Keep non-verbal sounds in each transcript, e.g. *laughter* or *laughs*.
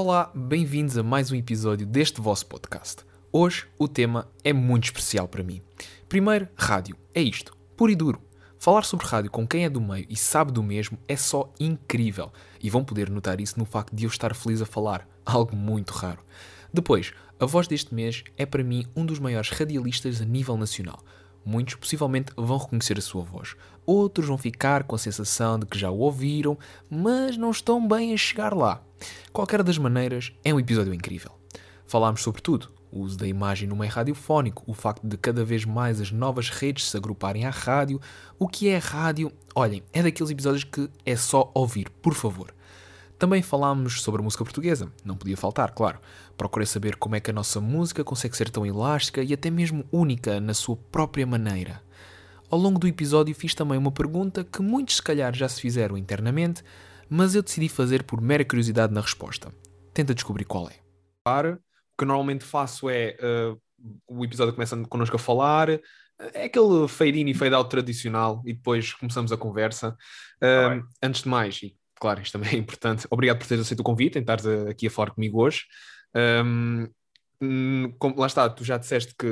Olá, bem-vindos a mais um episódio deste vosso podcast. Hoje o tema é muito especial para mim. Primeiro, rádio. É isto, puro e duro. Falar sobre rádio com quem é do meio e sabe do mesmo é só incrível. E vão poder notar isso no facto de eu estar feliz a falar, *laughs* algo muito raro. Depois, a voz deste mês é para mim um dos maiores radialistas a nível nacional. Muitos possivelmente vão reconhecer a sua voz. Outros vão ficar com a sensação de que já o ouviram, mas não estão bem a chegar lá. Qualquer das maneiras, é um episódio incrível. Falámos sobre tudo: o uso da imagem no meio radiofónico, o facto de cada vez mais as novas redes se agruparem à rádio, o que é rádio. Olhem, é daqueles episódios que é só ouvir, por favor. Também falámos sobre a música portuguesa, não podia faltar, claro. Procurei saber como é que a nossa música consegue ser tão elástica e até mesmo única na sua própria maneira. Ao longo do episódio fiz também uma pergunta que muitos se calhar já se fizeram internamente, mas eu decidi fazer por mera curiosidade na resposta. Tenta descobrir qual é. O que eu normalmente faço é uh, o episódio começa connosco a falar, é aquele fade in e fade out tradicional e depois começamos a conversa. Uh, antes de mais, e claro, isto também é importante. Obrigado por teres aceito o convite, em estares aqui a falar comigo hoje. Um, como, lá está, tu já disseste que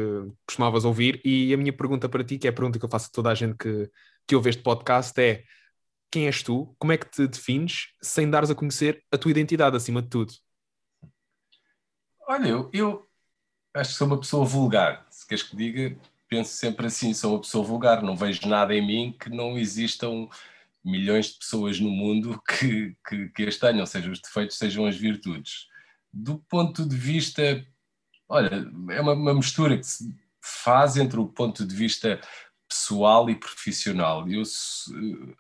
costumavas ouvir, e a minha pergunta para ti, que é a pergunta que eu faço a toda a gente que, que ouve este podcast, é quem és tu, como é que te defines, sem dares a conhecer a tua identidade acima de tudo? Olha, eu, eu acho que sou uma pessoa vulgar, se queres que diga, penso sempre assim, sou uma pessoa vulgar, não vejo nada em mim que não existam milhões de pessoas no mundo *laughs* que, que, que as tenham, sejam os defeitos, sejam as virtudes. Do ponto de vista, olha, é uma, uma mistura que se faz entre o ponto de vista pessoal e profissional. Eu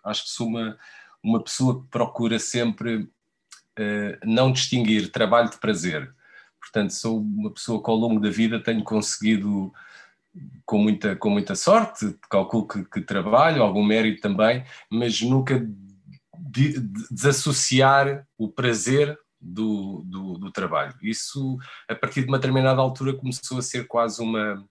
acho que sou uma, uma pessoa que procura sempre uh, não distinguir trabalho de prazer. Portanto, sou uma pessoa que ao longo da vida tenho conseguido com muita, com muita sorte, calculo que, que trabalho, algum mérito também, mas nunca de, de, desassociar o prazer do, do, do, trabalho. Isso, a partir de uma determinada altura, começou a ser quase uma,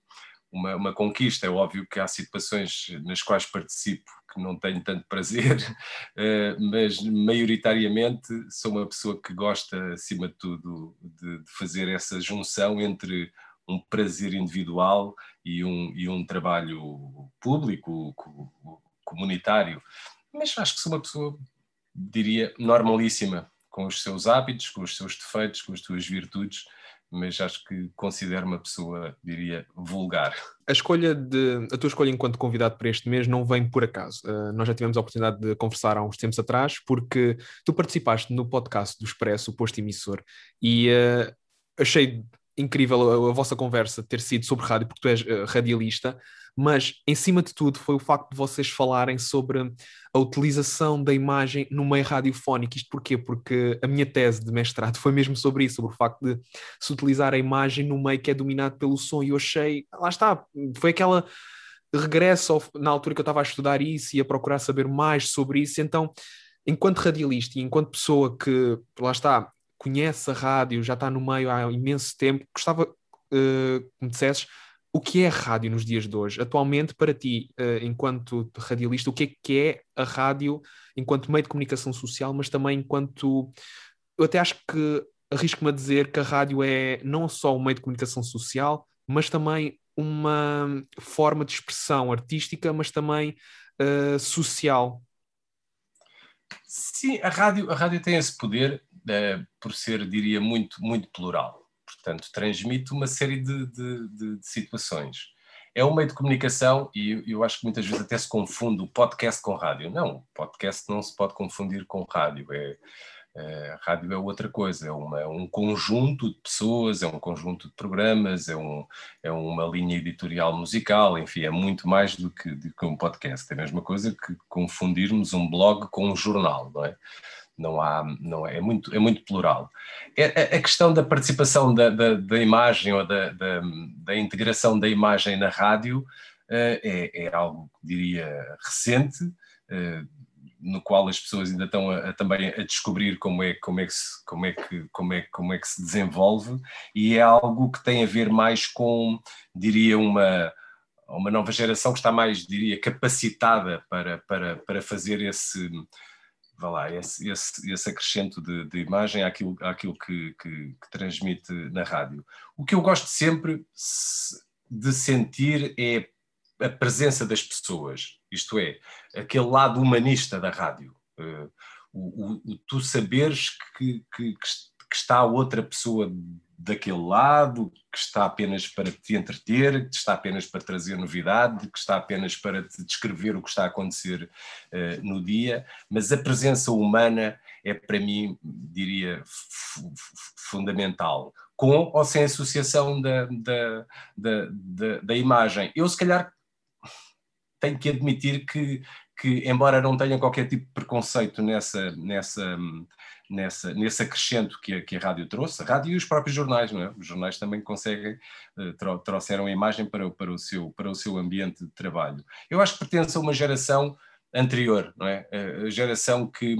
uma, uma, conquista. É óbvio que há situações nas quais participo que não tenho tanto prazer, *laughs* eh, mas maioritariamente sou uma pessoa que gosta, acima de tudo, de, de fazer essa junção entre um prazer individual e um, e um trabalho público, comunitário. Mas acho que sou uma pessoa, diria, normalíssima, com os seus hábitos, com os seus defeitos, com as suas virtudes, mas acho que considero uma pessoa, diria, vulgar. A escolha de a tua escolha enquanto convidado para este mês não vem por acaso. Uh, nós já tivemos a oportunidade de conversar há uns tempos atrás, porque tu participaste no podcast do Expresso, o posto emissor, e uh, achei incrível a, a, vossa conversa ter sido sobre rádio, porque tu és uh, radialista, mas em cima de tudo foi o facto de vocês falarem sobre a utilização da imagem no meio radiofónico. Isto porquê? Porque a minha tese de mestrado *laughs* foi mesmo sobre isso, sobre o facto de se utilizar a imagem no meio que é dominado pelo som, e eu achei, lá está, foi aquela regresso ao, na altura que eu estava a estudar isso e a procurar saber mais sobre isso, então enquanto radialista e enquanto pessoa que, lá está, conhece a rádio, já está no meio há imenso tempo, gostava uh, que me dissesses o que é a rádio nos dias de hoje? Atualmente, para ti, uh, enquanto radialista, o que é que é a rádio enquanto meio de comunicação social, mas também enquanto. Eu até acho que arrisco-me a dizer que a rádio é não só um meio de comunicação social, mas também uma forma de expressão artística, mas também uh, social. Sim, a rádio, a rádio tem esse poder por ser, diria, muito, muito plural. Portanto, transmite uma série de, de, de, de situações. É um meio de comunicação e eu acho que muitas vezes até se confunde o podcast com rádio. Não, podcast não se pode confundir com rádio. É, é, rádio é outra coisa, é, uma, é, um conjunto de pessoas, é um conjunto de programas, é, um, é uma linha editorial musical, enfim, é muito mais do que, do que um podcast. É a mesma coisa que confundirmos um blog com um jornal, não é? Não há, não é, é muito, é muito plural. É, a questão da participação da, da, da imagem ou da, da, da, integração da imagem na rádio eh, é, é algo, diria, recente, eh, no qual as pessoas ainda estão a, a, também a descobrir como é, como, é que se, como, é que, como, é, como é que se desenvolve e é algo que tem a ver mais com, diria, uma, uma nova geração que está mais, diria, capacitada para, para, para fazer esse vá lá, esse, esse, esse acrescento de, de, imagem àquilo, àquilo que, que, que, transmite na rádio. O que eu gosto sempre de sentir é a presença das pessoas, isto é, aquele lado humanista da rádio. Uh, o, o, o, tu saberes que, que, que está outra pessoa daquele lado, que está apenas para te entreter, que está apenas para trazer novidade, que está apenas para te descrever o que está a acontecer uh, no dia, mas a presença humana é para mim, diria, fundamental, com ou sem associação da, da, da, da, da imagem. Eu, se calhar, tenho que admitir que, que, embora não tenha qualquer tipo de preconceito nessa, nessa, nessa, nesse acrescento que a, que a rádio trouxe, a rádio e os próprios jornais, não é? Os jornais também conseguem, uh, trouxeram a imagem para, para, o seu, para o seu ambiente de trabalho. Eu acho que pertence a uma geração anterior, não é? A geração que,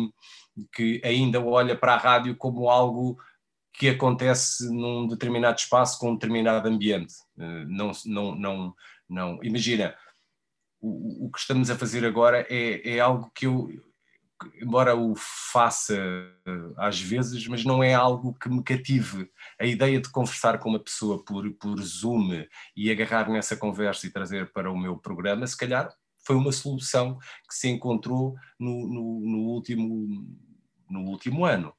que ainda olha para a rádio como algo que acontece num determinado espaço com um determinado ambiente. Uh, não, não, não, não. Imagina, o, o que estamos a fazer agora é, é algo que eu, embora o faça eh, às vezes, mas não é algo que me cative. A ideia de conversar com uma pessoa por, por Zoom e agarrar nessa conversa e trazer para o meu programa, se calhar foi uma solução que se encontrou no, no, no último, no último ano.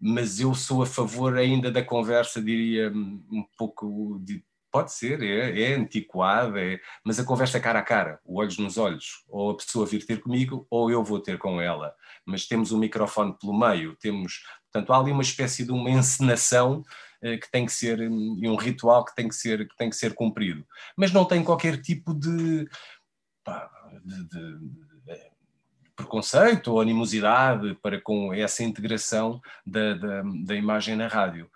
Mas eu sou a favor ainda da conversa, diria, um pouco de Pode ser, é, é antiquada, é, mas a conversa é cara a cara, olhos nos olhos. Ou a pessoa vir ter comigo, ou eu vou ter com ela. Mas temos um microfone pelo meio, temos. Portanto, há ali uma espécie de uma encenação eh, que tem que ser, e um ritual que tem que ser, que tem que ser cumprido. Mas não tem qualquer tipo de, pá, de, de, de preconceito ou animosidade para com essa integração da, da, da imagem na rádio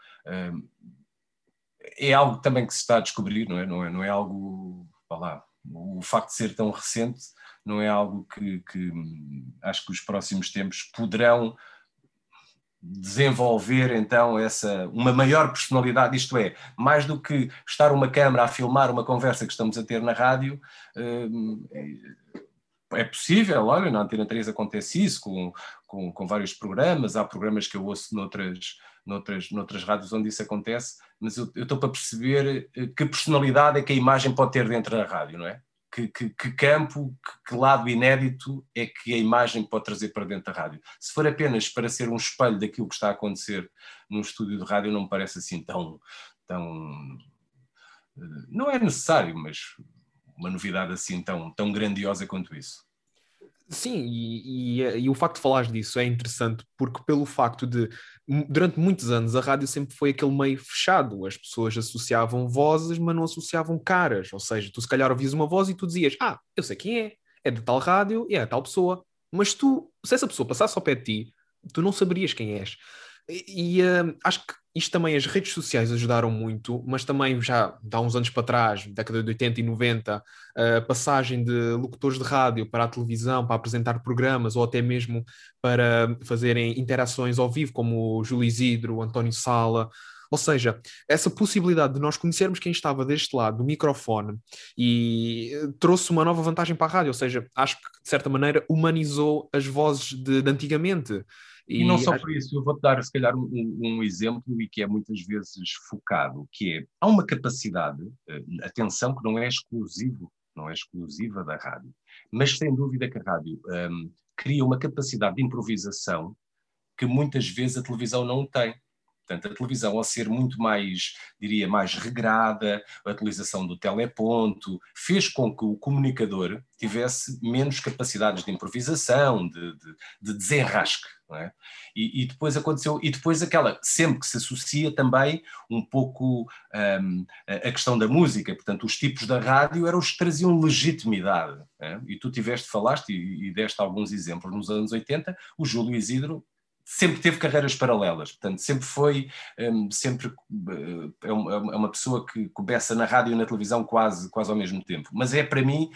é algo também que se está a descobrir, não é? Não é, não é algo, lá, o facto de ser tão recente não é algo que, que acho que os próximos tempos poderão desenvolver então essa uma maior personalidade, isto é, mais do que estar uma câmara a filmar uma conversa que estamos a ter na rádio, eh, é possível, olha, na Antena 3 acontece isso com, com, com vários programas, há programas que eu ouço noutras, noutras, noutras rádios onde isso acontece, mas eu, estou para perceber eh, que personalidade é que a imagem pode ter dentro da rádio, não é? Que, que, que campo, que, que, lado inédito é que a imagem pode trazer para dentro da rádio. Se for apenas para ser um espelho daquilo que está a acontecer num estúdio de rádio, não me parece assim tão. tão eh, não é necessário, mas uma novidade assim tão, tão grandiosa quanto isso. Sim, e, e, e, o facto de falares disso é interessante porque pelo facto de durante muitos anos a rádio sempre foi aquele meio fechado, as pessoas associavam vozes, mas não associavam caras, ou seja, tu se calhar ouvias uma voz e tu dizias, ah, eu sei quem é, é de tal rádio e é tal pessoa, mas tu, se essa pessoa passasse ao pé de ti, tu não saberias quem és. E, e uh, acho que isto também, as redes sociais ajudaram muito, mas também já há uns anos para trás, década de 80 e 90, a passagem de locutores de rádio para a televisão, para apresentar programas ou até mesmo para fazerem interações ao vivo, como o Júlio Isidro, o António Sala. Ou seja, essa possibilidade de nós conhecermos quem estava deste lado do microfone e eh, trouxe uma nova vantagem para a rádio, ou seja, acho que de certa maneira humanizou as vozes de, de antigamente. E, e não só por isso, eu vou-te dar se calhar um, um, exemplo e que é muitas vezes focado, que é, há uma capacidade, eh, atenção que não é exclusivo, não é exclusiva da rádio, mas sem dúvida que a rádio um, cria uma capacidade de improvisação que muitas vezes a televisão não tem. Portanto, a televisão, ao ser muito mais, diria, mais regrada, a utilização do teleponto, fez com que o comunicador tivesse menos capacidades de improvisação, de, de, de desenrasque. É? E, e, depois aconteceu, e depois aquela, sempre que se associa também um pouco um, a questão da música, portanto, os tipos da rádio eram os que traziam legitimidade. É? E tu tiveste, falaste e, e deste alguns exemplos nos anos 80, o Júlio Isidro sempre teve carreiras paralelas, portanto, sempre foi, um, sempre uh, é, uma pessoa que começa na rádio e na televisão quase, quase ao mesmo tempo. Mas é para mim,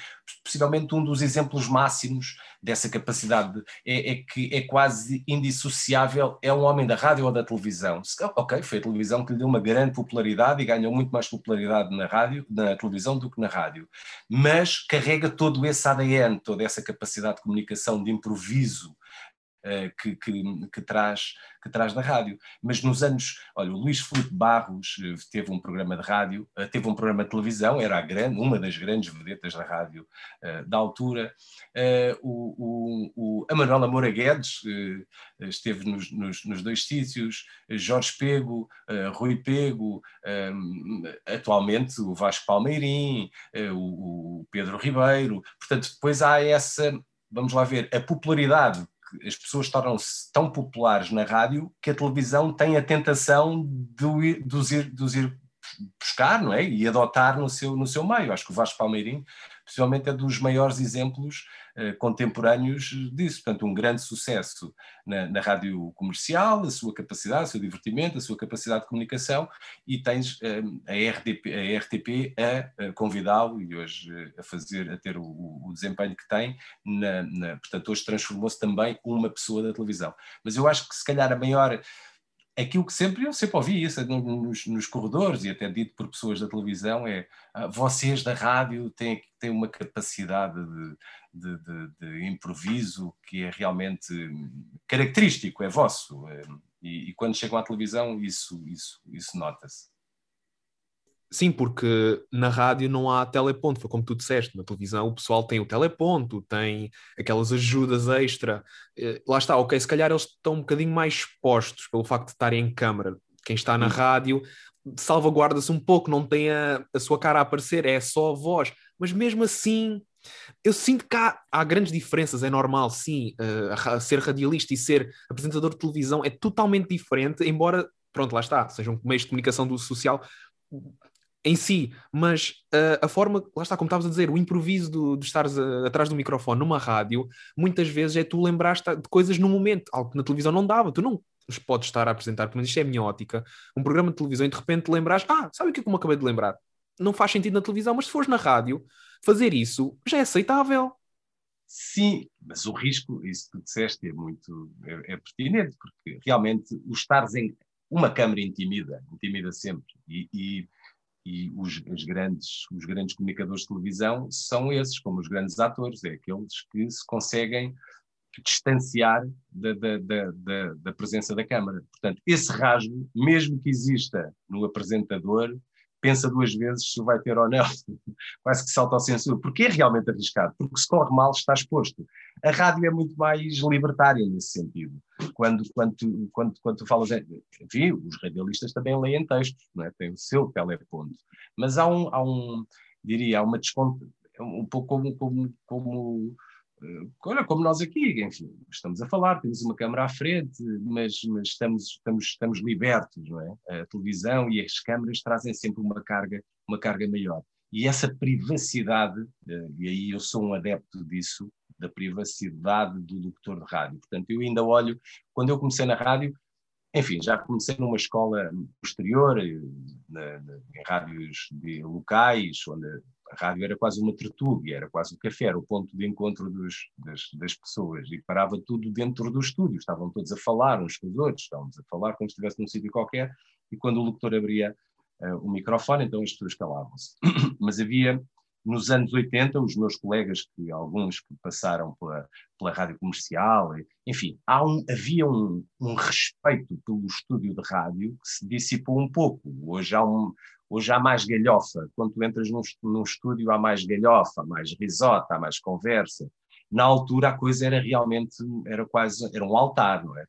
possivelmente, um dos exemplos máximos dessa capacidade. É, é, que é quase indissociável, é um homem da rádio ou da televisão. Ok, foi a televisão que lhe deu uma grande popularidade e ganhou muito mais popularidade na rádio, na televisão do que na rádio. Mas carrega todo esse ADN, toda essa capacidade de comunicação, de improviso, que, que, que, traz, que traz da rádio. Mas nos anos, olha, o Luís Filipe Barros uh, teve um programa de rádio, uh, teve um programa de televisão, era grande, uma das grandes vedetas da rádio da altura. o, o, o, a Manuela Moura Guedes esteve nos, nos, nos, dois sítios, Jorge Pego, Rui Pego, atualmente o Vasco Palmeirim, o, o Pedro Ribeiro. Portanto, depois há essa vamos lá ver, a popularidade as pessoas tornam-se tão populares na rádio que a televisão tem a tentação de, os, ir, ir buscar não é? e adotar no seu, no seu meio. Acho que o Vasco Palmeirim possivelmente é dos maiores exemplos uh, contemporâneos disso. Portanto, um grande sucesso na, na, rádio comercial, a sua capacidade, o seu divertimento, a sua capacidade de comunicação, e tens uh, a, RTP, a RTP a, a convidá-lo e hoje uh, a fazer, a ter o, o desempenho que tem. Na, na, portanto, hoje transformou-se também uma pessoa da televisão. Mas eu acho que se calhar a maior aquilo que sempre, eu sempre ouvi isso nos, nos, corredores e até dito por pessoas da televisão é ah, vocês da rádio têm, têm uma capacidade de, de, de, de improviso que é realmente característico, é vosso eh, e, e quando chegam à televisão isso, isso, isso nota-se. Sim, porque na rádio não há teleponto, foi como tu disseste, na televisão o pessoal tem o teleponto, tem aquelas ajudas extra. Eh, lá está, ok, se calhar eles estão um bocadinho mais expostos pelo facto de estarem em câmara. Quem está na rádio salvaguarda-se um pouco, não tem a, a sua cara a aparecer, é só a voz. Mas mesmo assim, eu sinto que há, há grandes diferenças, é normal, sim, uh, ser radialista e ser apresentador de televisão é totalmente diferente, embora, pronto, lá está, sejam meios de comunicação do social em si, mas uh, a forma, lá está, como estavas a dizer, o improviso do, de estares uh, atrás do microfone numa rádio, muitas vezes é tu lembraste de coisas no momento, algo que na televisão não dava, tu não podes estar a apresentar, mas isto é a minha ótica, um programa de televisão e de repente lembras, ah, sabe o que é que eu me acabei de lembrar? Não faz sentido na televisão, mas se fores na rádio, fazer isso já é aceitável. Sim, mas o risco, isso que disseste, é muito é, é pertinente, porque realmente o estares em uma câmara intimida, intimida sempre, e, e e os, os, grandes, os grandes comunicadores de televisão são esses, como os grandes atores, é aqueles que se conseguem distanciar da, da, da, da, presença da câmara. Portanto, esse rasgo, mesmo que exista no apresentador, pensa duas vezes se vai ter ou não. *laughs* Quase que salta ao censura, porque é realmente arriscado, porque se corre mal está exposto. A rádio é muito mais libertária nesse sentido. Quando, quando, quando, quando tu falas, enfim, os radialistas também leem textos, não é? tem o seu teleponto, mas há um, há um diria, há uma desconto, um pouco como, como, como olha, como nós aqui, enfim, estamos a falar, temos uma câmara à frente, mas, mas estamos, estamos, estamos libertos, não é? A televisão e as câmaras trazem sempre uma carga, uma carga maior. E essa privacidade, eh, e aí eu sou um adepto disso, da privacidade do locutor de rádio. Portanto, eu ainda olho, quando eu comecei na rádio, enfim, já comecei numa escola posterior, eh, na, na, em rádios locais, onde a rádio era quase uma tertúlia, era quase o café, era o ponto de encontro dos, das, das, pessoas e parava tudo dentro do estúdio, estavam todos a falar uns com os outros, estávamos a falar como se estivesse num sítio qualquer e quando o locutor abria uh, o microfone, então as pessoas calavam-se. *clears throat* Mas havia, nos anos 80, os meus colegas, que alguns que passaram pela, pela rádio comercial, enfim, há um, havia um, um respeito pelo estúdio de rádio que se dissipou um pouco. Hoje há um, Hoje há mais galhofa. Quando tu entras num, num estúdio, há mais galhofa, mais risota, há mais conversa. Na altura, a coisa era realmente, era quase, era um altar, não é?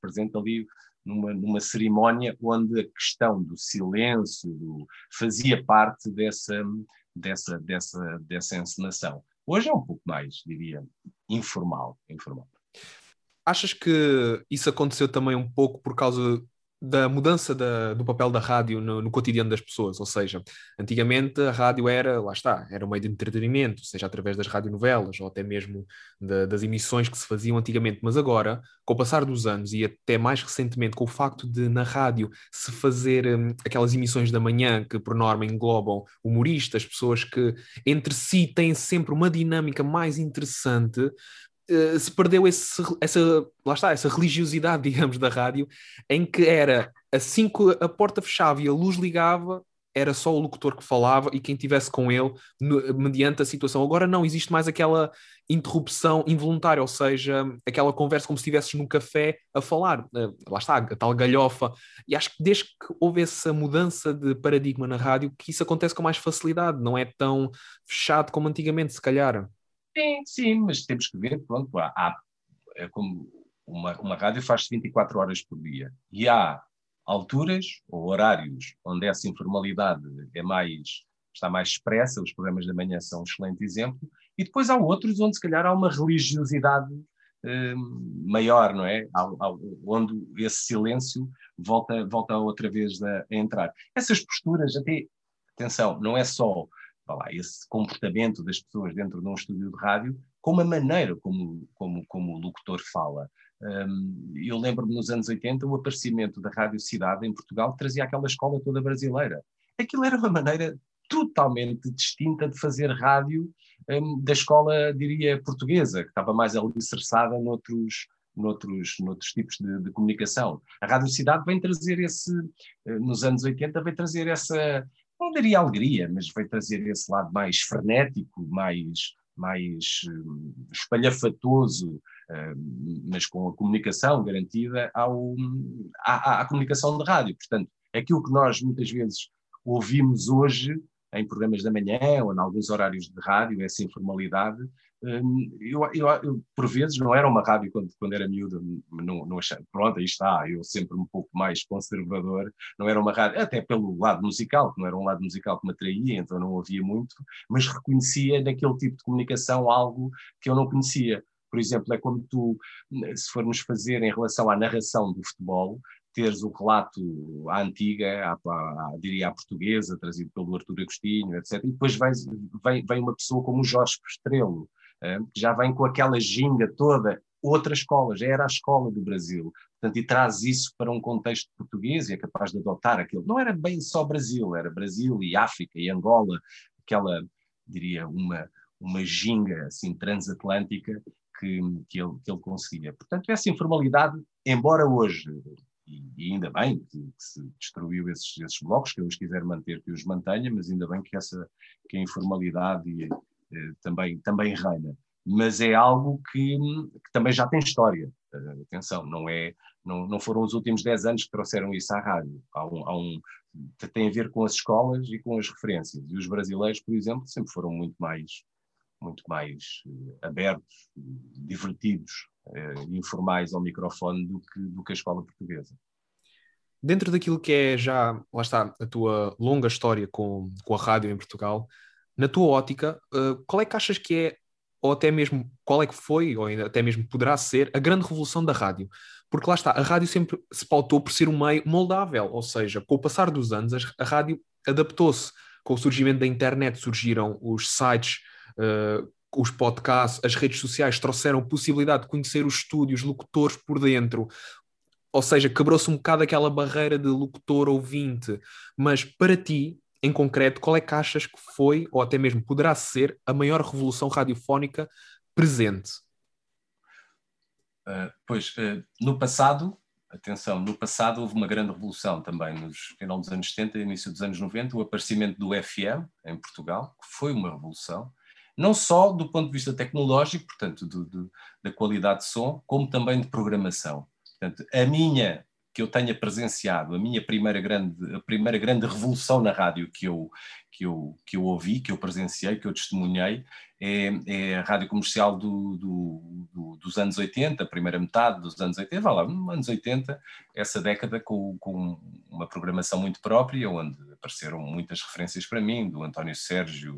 Presente ali numa, numa cerimónia onde a questão do silêncio do, fazia parte dessa, dessa, dessa, dessa encenação. Hoje é um pouco mais, diria, informal. informal. Achas que isso aconteceu também um pouco por causa da mudança da, do papel da rádio no, no, cotidiano das pessoas, ou seja, antigamente a rádio era, lá está, era um meio de entretenimento, seja através das radionovelas ou até mesmo de, das emissões que se faziam antigamente, mas agora, com o passar dos anos e até mais recentemente com o facto de na rádio se fazer hum, aquelas emissões da manhã que por norma englobam humoristas, pessoas que entre si têm sempre uma dinâmica mais interessante, eh, se perdeu esse, essa, lá está, essa religiosidade, *laughs* digamos, da rádio, em que era assim que a porta fechava e a luz ligava, era só o locutor que falava e quem tivesse com ele no, mediante a situação. Agora não, existe mais aquela interrupção involuntária, ou seja, aquela conversa como se estivesses num café a falar. Uh, lá está, a tal galhofa. E acho que desde que houve essa mudança de paradigma na rádio, que isso acontece com mais facilidade, não é tão fechado como antigamente, se calhar. Sim, sim, mas temos que ver, pronto, há, há é como uma, uma rádio faz 24 horas por dia e há alturas ou horários onde essa informalidade é mais está mais expressa, os programas da manhã são um excelente exemplo, e depois há outros onde se calhar há uma religiosidade eh, maior, não é? Onde esse silêncio volta, volta outra vez a, a, entrar. Essas posturas, até, atenção, não é só lá, esse comportamento das pessoas dentro de um estúdio de rádio, como a maneira como, como, como o locutor fala. Um, eu lembro-me nos anos 80 o aparecimento da Rádio Cidade em Portugal trazia aquela escola toda brasileira. Aquilo era uma maneira totalmente distinta de fazer rádio um, da escola, diria, portuguesa, que estava mais alicerçada noutros, noutros, noutros tipos de, de, comunicação. A Rádio Cidade vem trazer esse, eh, nos anos 80, vem trazer essa, não diria alegria, mas vem trazer esse lado mais frenético, mais, mais um, espalhafatoso, mas com a comunicação garantida ao, à, à, comunicação de rádio. Portanto, aquilo que nós muitas vezes ouvimos hoje em programas da manhã ou em alguns horários de rádio, essa informalidade, hum, eu, eu, eu, por vezes não era uma rádio quando, quando era miúdo, não, não achava, pronto, aí está, eu sempre um pouco mais conservador, não era uma rádio, até pelo lado musical, que não era um lado musical que me atraía, então não ouvia muito, mas reconhecia naquele tipo de comunicação algo que eu não conhecia. Por exemplo, é como tu, se formos fazer em relação à narração do futebol, teres o relato à antiga, à, à, diria à portuguesa, trazido pelo Artur Agostinho, etc. E depois vem, vem, vem uma pessoa como o Jorge que já vem com aquela ginga toda, outra escola, já era a escola do Brasil. Portanto, e traz isso para um contexto português e é capaz de adotar aquilo. Não era bem só Brasil, era Brasil e África e Angola, aquela, diria, uma, uma ginga assim transatlântica que, que, ele, que ele conseguia. Portanto, essa informalidade, embora hoje, e, ainda bem que, que, se destruiu esses, esses blocos, que eu os quiser manter, que os mantenha, mas ainda bem que, essa, que a informalidade e, eh, também, também reina. Mas é algo que, que também já tem história. Uh, atenção, não, é, não, não foram os últimos 10 anos que trouxeram isso à rádio. Há um, há um, tem a ver com as escolas e com as referências. E os brasileiros, por exemplo, sempre foram muito mais muito mais uh, abertos, divertidos, informais ao microfone do que, do que a escola portuguesa. Dentro daquilo que é já, lá está, a tua longa história com, com a rádio em Portugal, na tua ótica, uh, qual é que achas que é, ou até mesmo qual é que foi, ou ainda até mesmo poderá ser, a grande revolução da rádio? Porque lá está, a rádio sempre se pautou por ser um meio moldável, ou seja, com o passar dos anos, a rádio adaptou-se. Com o surgimento da internet surgiram os sites uh, os podcasts, as redes sociais trouxeram possibilidade de conhecer os estúdios, locutores por dentro. Ou seja, quebrou-se um bocado aquela barreira de locutor-ouvinte. Mas para ti, em concreto, qual é que achas que foi, ou até mesmo poderá ser, a maior revolução radiofónica presente? Uh, pois, uh, no passado, atenção, no passado houve uma grande revolução também, nos final dos anos 70 e início dos anos 90, o aparecimento do FM em Portugal, que foi uma revolução, não só do ponto de vista tecnológico, portanto, do, do, da qualidade de som, como também de programação. Portanto, a minha, que eu tenha presenciado, a minha primeira grande, a primeira grande revolução na rádio que eu, que eu, que eu ouvi, que eu presenciei, que eu testemunhei, é, é a rádio comercial do, do, dos anos 80, a primeira metade dos anos 80, vá lá, anos 80, essa década com, com uma programação muito própria, onde apareceram muitas referências para mim, do António Sérgio,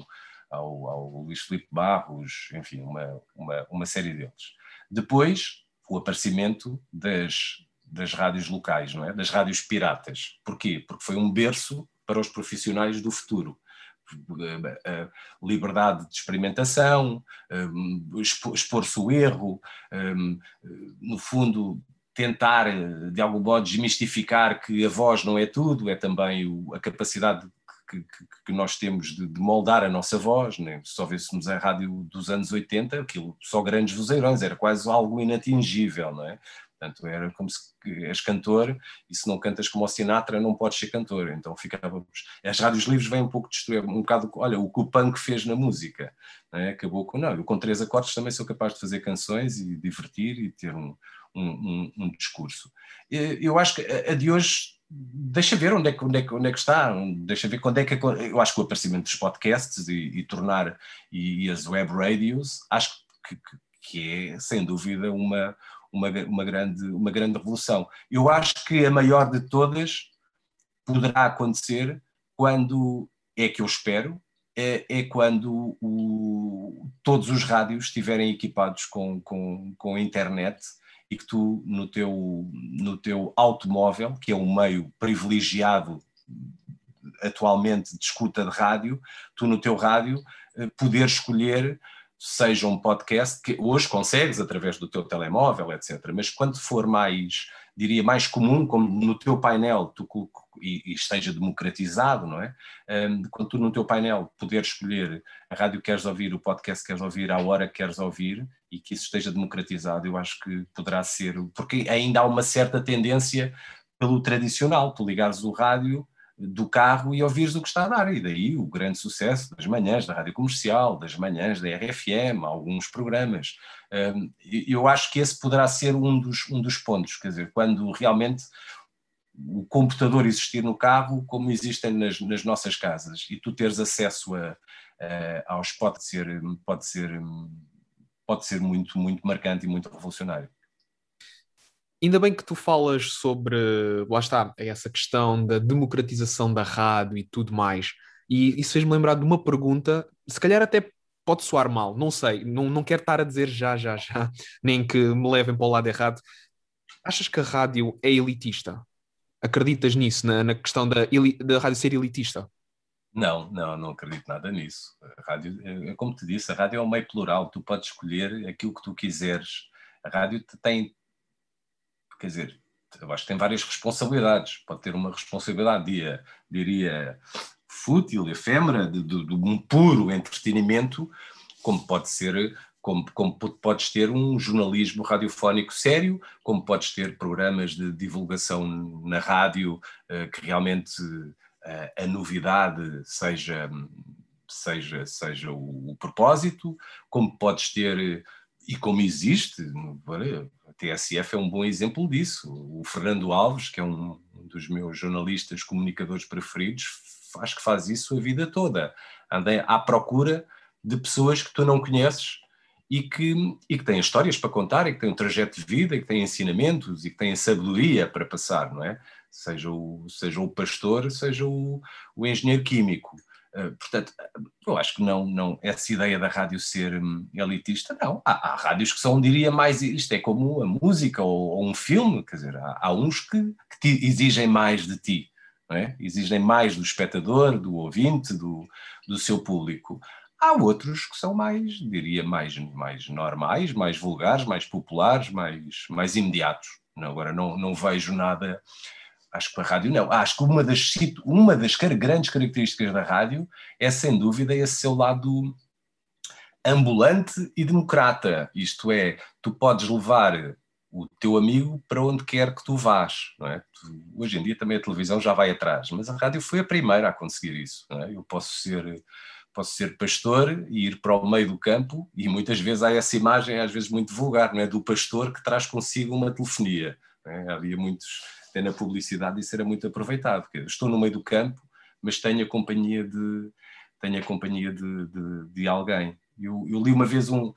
ao, ao Luís Filipe Barros, enfim, uma, uma, uma série deles. Depois, o aparecimento das, das rádios locais, não é? das rádios piratas. Porquê? Porque foi um berço para os profissionais do futuro. A liberdade de experimentação, hum, expor-se o erro, no fundo, tentar, de algum modo, desmistificar que a voz não é tudo, é também a capacidade que, que, nós temos de, de, moldar a nossa voz, né? se só vêssemos a rádio dos anos 80, aquilo só grandes vozeirões, era quase algo inatingível, não é? Portanto, era como se és cantor e se não cantas como o Sinatra não podes ser cantor. Então ficávamos. As rádios livres vêm um pouco destruir, um bocado. Olha, o que o punk fez na música. É? Acabou com. Não, eu com três acordes também sou capaz de fazer canções e divertir e ter um, um, um, um discurso. Eu acho que a de hoje deixa ver onde é que, onde é que, onde é que está, deixa ver quando é que eu acho que o aparecimento dos podcasts e, e tornar e, e, as web radios acho que, que, é sem dúvida uma, uma, uma, grande, uma grande revolução. Eu acho que a maior de todas poderá acontecer quando é que eu espero é, é quando o, todos os rádios estiverem equipados com, com, com internet e que tu, no teu, no teu automóvel, que é um meio privilegiado atualmente de escuta de rádio, tu no teu rádio eh, poder escolher seja um podcast que hoje consegues através do teu telemóvel, etc. Mas quando for mais, diria, mais comum, como no teu painel, tu, e, e esteja democratizado, não é? Um, quando tu no teu painel poder escolher a rádio que queres ouvir, o podcast que queres ouvir, à hora que queres ouvir, e que isso esteja democratizado, eu acho que poderá ser, porque ainda há uma certa tendência pelo tradicional, tu ligares o rádio do carro e ouvires o que está a dar. E daí o grande sucesso das manhãs da rádio comercial, das manhãs da RFM, alguns programas. Eu acho que esse poderá ser um dos, um dos pontos, quer dizer, quando realmente o computador existir no carro como existem nas, nas nossas casas e tu teres acesso a, a, aos pode ser pode ser pode ser muito muito marcante e muito revolucionário Ainda bem que tu falas sobre, lá está, essa questão da democratização da rádio e tudo mais. E isso fez-me lembrar de uma pergunta, se calhar até pode soar mal, não sei, não, não quero estar a dizer já, já, já, *laughs* nem que me levem para o lado errado. Achas que a rádio é elitista? Acreditas nisso, na, na questão da, da rádio ser elitista? Não, não, não acredito nada nisso. A rádio, é, é como te disse, a rádio é um meio plural, tu podes escolher aquilo que tu quiseres. A rádio tem quer dizer, eu acho que tem várias responsabilidades. Pode ter uma responsabilidade, diria, diria fútil, efêmera, de, de, de, um puro entretenimento, como pode ser, como, como podes ter um jornalismo radiofónico sério, como podes ter programas de divulgação na rádio uh, que realmente uh, a novidade seja, seja, seja o, o propósito, como podes ter e como existe, a TSF é um bom exemplo disso. O Fernando Alves, que é um dos meus jornalistas comunicadores preferidos, acho que faz isso a vida toda. Anda à procura de pessoas que tu não conheces e que, e que têm histórias para contar, e que têm um trajeto de vida, e que têm ensinamentos, e que têm sabedoria para passar, não é? Seja o, seja o pastor, seja o, o engenheiro químico. Eh, portanto, eu acho que não, não, essa ideia da rádio ser hum, elitista, não. Há, há, rádios que são, diria, mais. Isto é como a música ou, ou um filme, quer dizer, há, há uns que, que te exigem mais de ti, é? exigem mais do espectador, do ouvinte, do, do seu público. Há outros que são mais, diria, mais, mais normais, mais vulgares, mais populares, mais, mais imediatos. Não, agora não, não vejo nada acho que a rádio não. Acho que uma das, uma das grandes características da rádio é, sem dúvida, esse seu lado ambulante e democrata. Isto é, tu podes levar o teu amigo para onde quer que tu vás. Não é? Hoje em dia também a televisão já vai atrás, mas a rádio foi a primeira a conseguir isso. É? Eu posso ser posso ser pastor e ir para o meio do campo e muitas vezes há essa imagem às vezes muito vulgar, não é, do pastor que traz consigo uma telefonia. É? Havia muitos até na publicidade isso era muito aproveitado, estou no meio do campo, mas tenho a companhia de, tenho a companhia de, de, de alguém. Eu, eu, li uma vez um,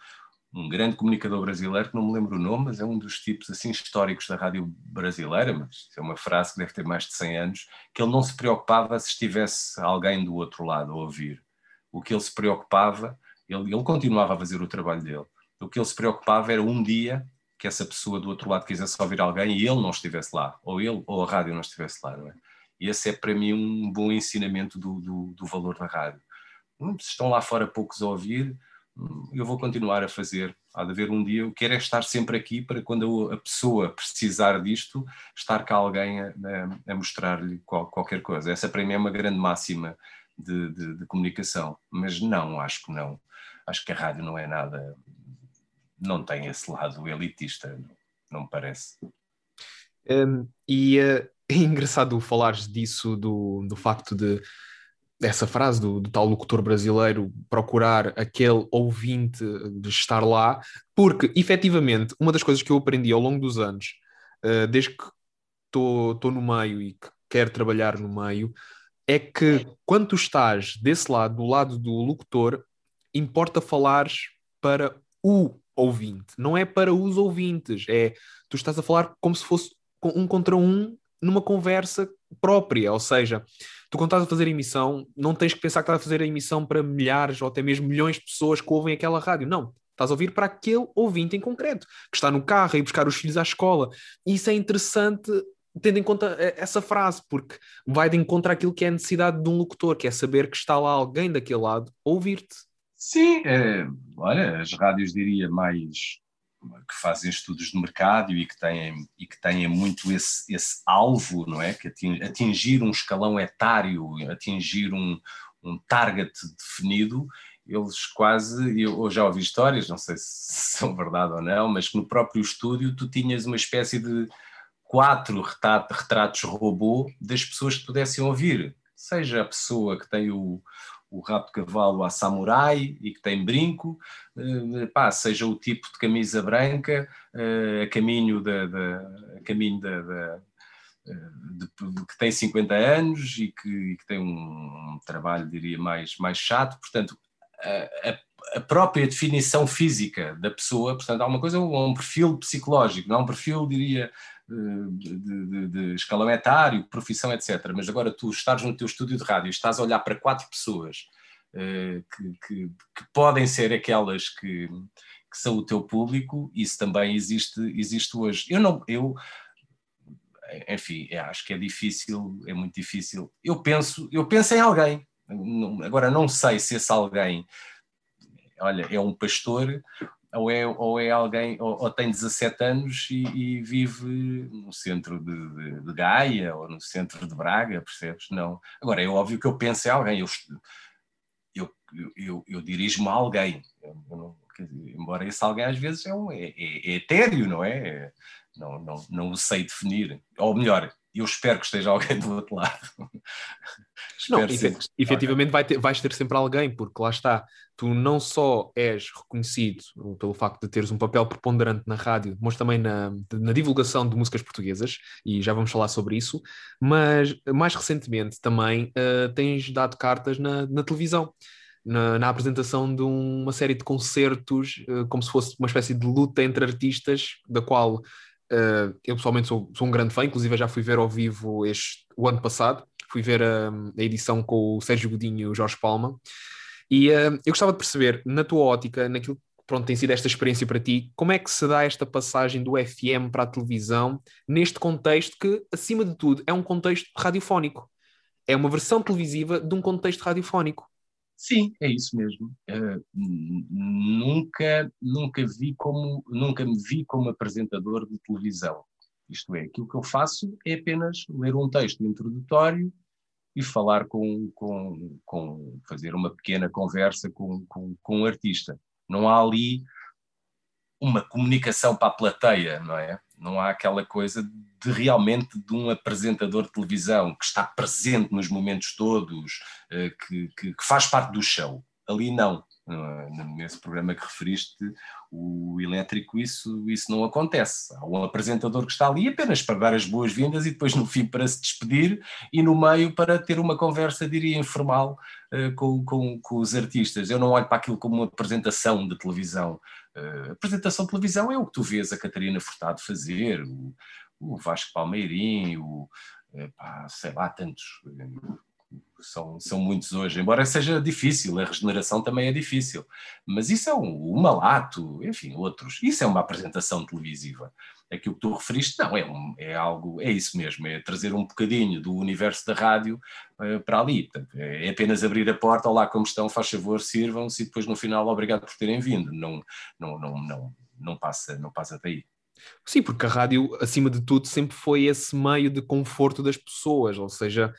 um grande comunicador brasileiro, que não me lembro o nome, mas é um dos tipos assim históricos da rádio brasileira, mas é uma frase que deve ter mais de 100 anos, que ele não se preocupava se estivesse alguém do outro lado a ouvir. O que ele se preocupava, ele, ele continuava a fazer o trabalho dele, o que ele se preocupava era um dia que essa pessoa do outro lado quisesse ouvir alguém e ele não estivesse lá, ou ele ou a rádio não estivesse lá, não é? E esse é para mim um bom ensinamento do, do, do valor da rádio. Hum, se estão lá fora poucos a ouvir, hum, eu vou continuar a fazer. Há de haver um dia, eu quero é estar sempre aqui para quando a pessoa precisar disto, estar cá alguém a, a, mostrar-lhe qual, qualquer coisa. Essa para mim é uma grande máxima de, de, de comunicação. Mas não, acho que não. Acho que a rádio não é nada não tem esse lado elitista. não me parece. Um, e uh, *laughs* é engraçado falares disso, do, do facto de essa frase do, do, tal locutor brasileiro procurar aquele ouvinte de estar lá, porque efetivamente uma das coisas que eu aprendi ao longo dos anos, uh, desde que estou no meio e que quero trabalhar no meio, é que quando tu estás desse lado, do lado do locutor, importa falares para o ouvinte, não é para os ouvintes, é tu estás a falar como se fosse um contra um numa conversa própria, ou seja, tu quando estás a fazer emissão, não tens que pensar que estás a fazer a emissão para milhares ou até mesmo milhões de pessoas que ouvem aquela rádio, não. Estás a ouvir para aquele ouvinte em concreto, que está no carro ir buscar os filhos à escola. E isso é interessante tendo em conta eh, essa frase, porque vai de encontro àquilo que é a necessidade de um locutor, que é saber que está lá alguém daquele lado ouvir-te. Sim, é, olha, as rádios diria mais que fazem estudos de mercado e que têm, e que têm muito esse, esse alvo, não é? Que atingir, um escalão etário, atingir um, um target definido, eles quase, eu já ouvi histórias, não sei se *laughs* são verdade ou não, mas que no próprio estúdio tu tinhas uma espécie de quatro retratos robô das pessoas que pudessem ouvir, seja a pessoa que tem o, o rabo de cavalo à samurai e que tem brinco, uh, pá, seja o tipo de camisa branca uh, a caminho da, da a caminho da, da eh, de, de, que tem 50 anos e que, e que tem um, um, trabalho, diria, mais, mais chato. Portanto, a, a, a, própria definição física da pessoa, portanto, há uma coisa, um, um perfil psicológico, não é um perfil, diria, de, de, de, escalão etário, profissão, etc. Mas agora tu estás no teu estúdio de rádio, estás a olhar para quatro pessoas uh, que, que, que, podem ser aquelas que, que, são o teu público, isso também existe, existe hoje. Eu não, eu, enfim, acho que é difícil, é muito difícil. Eu penso, eu penso em alguém. Agora não sei se esse alguém, olha, é um pastor ou é, ou é alguém, ou, ou tem 17 anos e, e vive no centro de, de, de, Gaia ou no centro de Braga, percebes? Não. Agora, é óbvio que eu penso em alguém, eu, eu, eu, eu dirijo-me a alguém, eu, não, dizer, embora esse alguém às vezes é, um, é, é, é etéreo, não é? Não, não, não o sei definir, ou melhor, eu espero que esteja alguém do outro lado. *laughs* não, efetivamente vai ter, vais ter sempre alguém, porque lá está, tu não só és reconhecido pelo facto de teres um papel preponderante na rádio, mas também na, na divulgação de músicas portuguesas, e já vamos falar sobre isso, mas mais recentemente também uh, tens dado cartas na, na televisão. Na, na, apresentação de uma série de concertos, uh, como se fosse uma espécie de luta entre artistas, da qual Uh, eu pessoalmente sou, sou, um grande fã, inclusive já fui ver ao vivo este, o ano passado, fui ver a, a edição com o Sérgio Godinho e o Jorge Palma, e uh, eu gostava de perceber, na tua ótica, naquilo pronto, tem sido esta experiência para ti, como é que se dá esta passagem do FM para a televisão, neste contexto que, acima de tudo, é um contexto radiofónico, é uma versão televisiva de um contexto radiofónico. Sim, é isso mesmo. Uh, nunca, nunca vi como, nunca me vi como apresentador de televisão. Isto é, aquilo que eu faço é apenas ler um texto introdutório e falar com, com, com fazer uma pequena conversa com, com, com um artista. Não há ali uma comunicação para a plateia, não é? Não há aquela coisa de realmente de um apresentador de televisão que está presente nos momentos todos, eh, que, que, que faz parte do show. Ali não. Nesse programa que referiste, o elétrico, isso, isso não acontece. Há um apresentador que está ali apenas para dar as boas-vindas e depois no fim para se despedir e no meio para ter uma conversa, diria, informal uh, com, com, com, os artistas. Eu não olho para aquilo como uma apresentação de televisão. Uh, apresentação de televisão é o que tu vês a Catarina Furtado fazer, o, o Vasco Palmeirim, o, pá, sei lá, tantos são, são muitos hoje, embora seja difícil, a regeneração também é difícil, mas isso é um, o malato, enfim, outros, isso é uma apresentação televisiva. Aquilo que tu referiste, não, é, um, é algo, é isso mesmo, é trazer um bocadinho do universo da rádio uh, para ali. Portanto, é apenas abrir a porta, olá como estão, faz favor, sirvam-se e depois no final obrigado por terem vindo. Não, não, não, não, não, passa, não passa daí. Sim, porque a rádio, acima de tudo, sempre foi esse meio de conforto das pessoas, ou seja,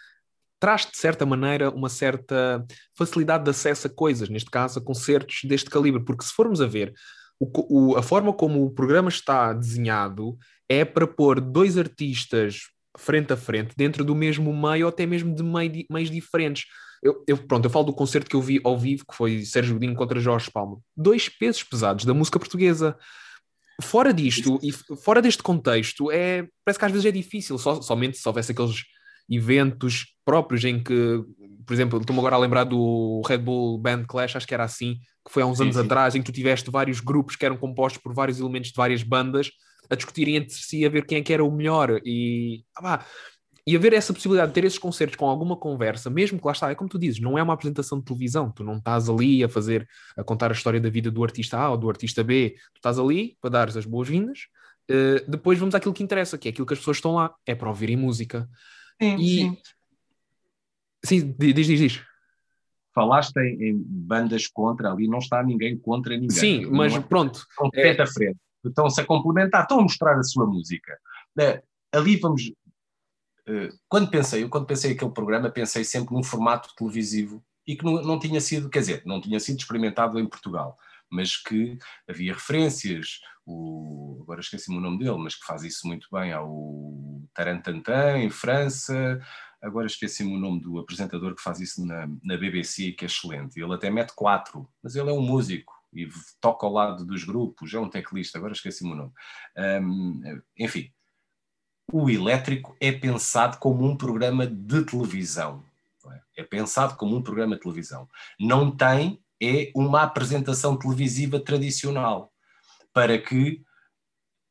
traz de certa maneira uma certa facilidade de acesso a coisas, neste caso a concertos deste calibre, porque se formos a ver, o, o, a forma como o programa está desenhado é para pôr dois artistas frente a frente, dentro do mesmo meio, ou até mesmo de meio, meios diferentes. Eu, eu, pronto, eu falo do concerto que eu vi ao vivo, que foi Sérgio Godinho contra Jorge Palma. Dois pesos pesados da música portuguesa. Fora disto, e fora deste contexto, é, parece que às vezes é difícil, só, somente se houvesse aqueles eventos próprios em que, por exemplo, estou-me agora a lembrar do Red Bull Band Clash, acho que era assim, que foi há uns sim, anos sim. atrás, em que tu tiveste vários grupos que eram compostos por vários elementos de várias bandas a discutirem entre si a ver quem é que era o melhor e, ah, e haver essa possibilidade de ter esses concertos com alguma conversa, mesmo que lá está, é como tu dizes, não é uma apresentação de televisão, tu não estás ali a fazer, a contar a história da vida do artista A ou do artista B, tu estás ali para dar as boas-vindas, uh, depois vamos àquilo que interessa, que é aquilo que as pessoas estão lá, é para ouvirem música. Sim, e... sim. Sim, diz, diz, diz. Falaste em, em, bandas contra, ali não está ninguém contra ninguém. Sim, mas é, pronto. Estão é... frente a frente, estão-se a complementar, estão a mostrar a sua música. Uh, ali vamos. Uh, quando pensei, eu quando pensei aquele programa, pensei sempre num formato televisivo e que não, não tinha sido, quer dizer, não tinha sido experimentado em Portugal mas que havia referências, o, agora esqueci-me o nome dele, mas que faz isso muito bem, ao Tarantantan, em França, agora esqueci-me o nome do apresentador que faz isso na, na BBC, que é excelente, ele até mete quatro, mas ele é um músico, e toca ao lado dos grupos, é um teclista, agora esqueci-me o nome. Um, enfim, o elétrico é pensado como um programa de televisão. É? é pensado como um programa de televisão. Não tem é uma apresentação televisiva tradicional, para que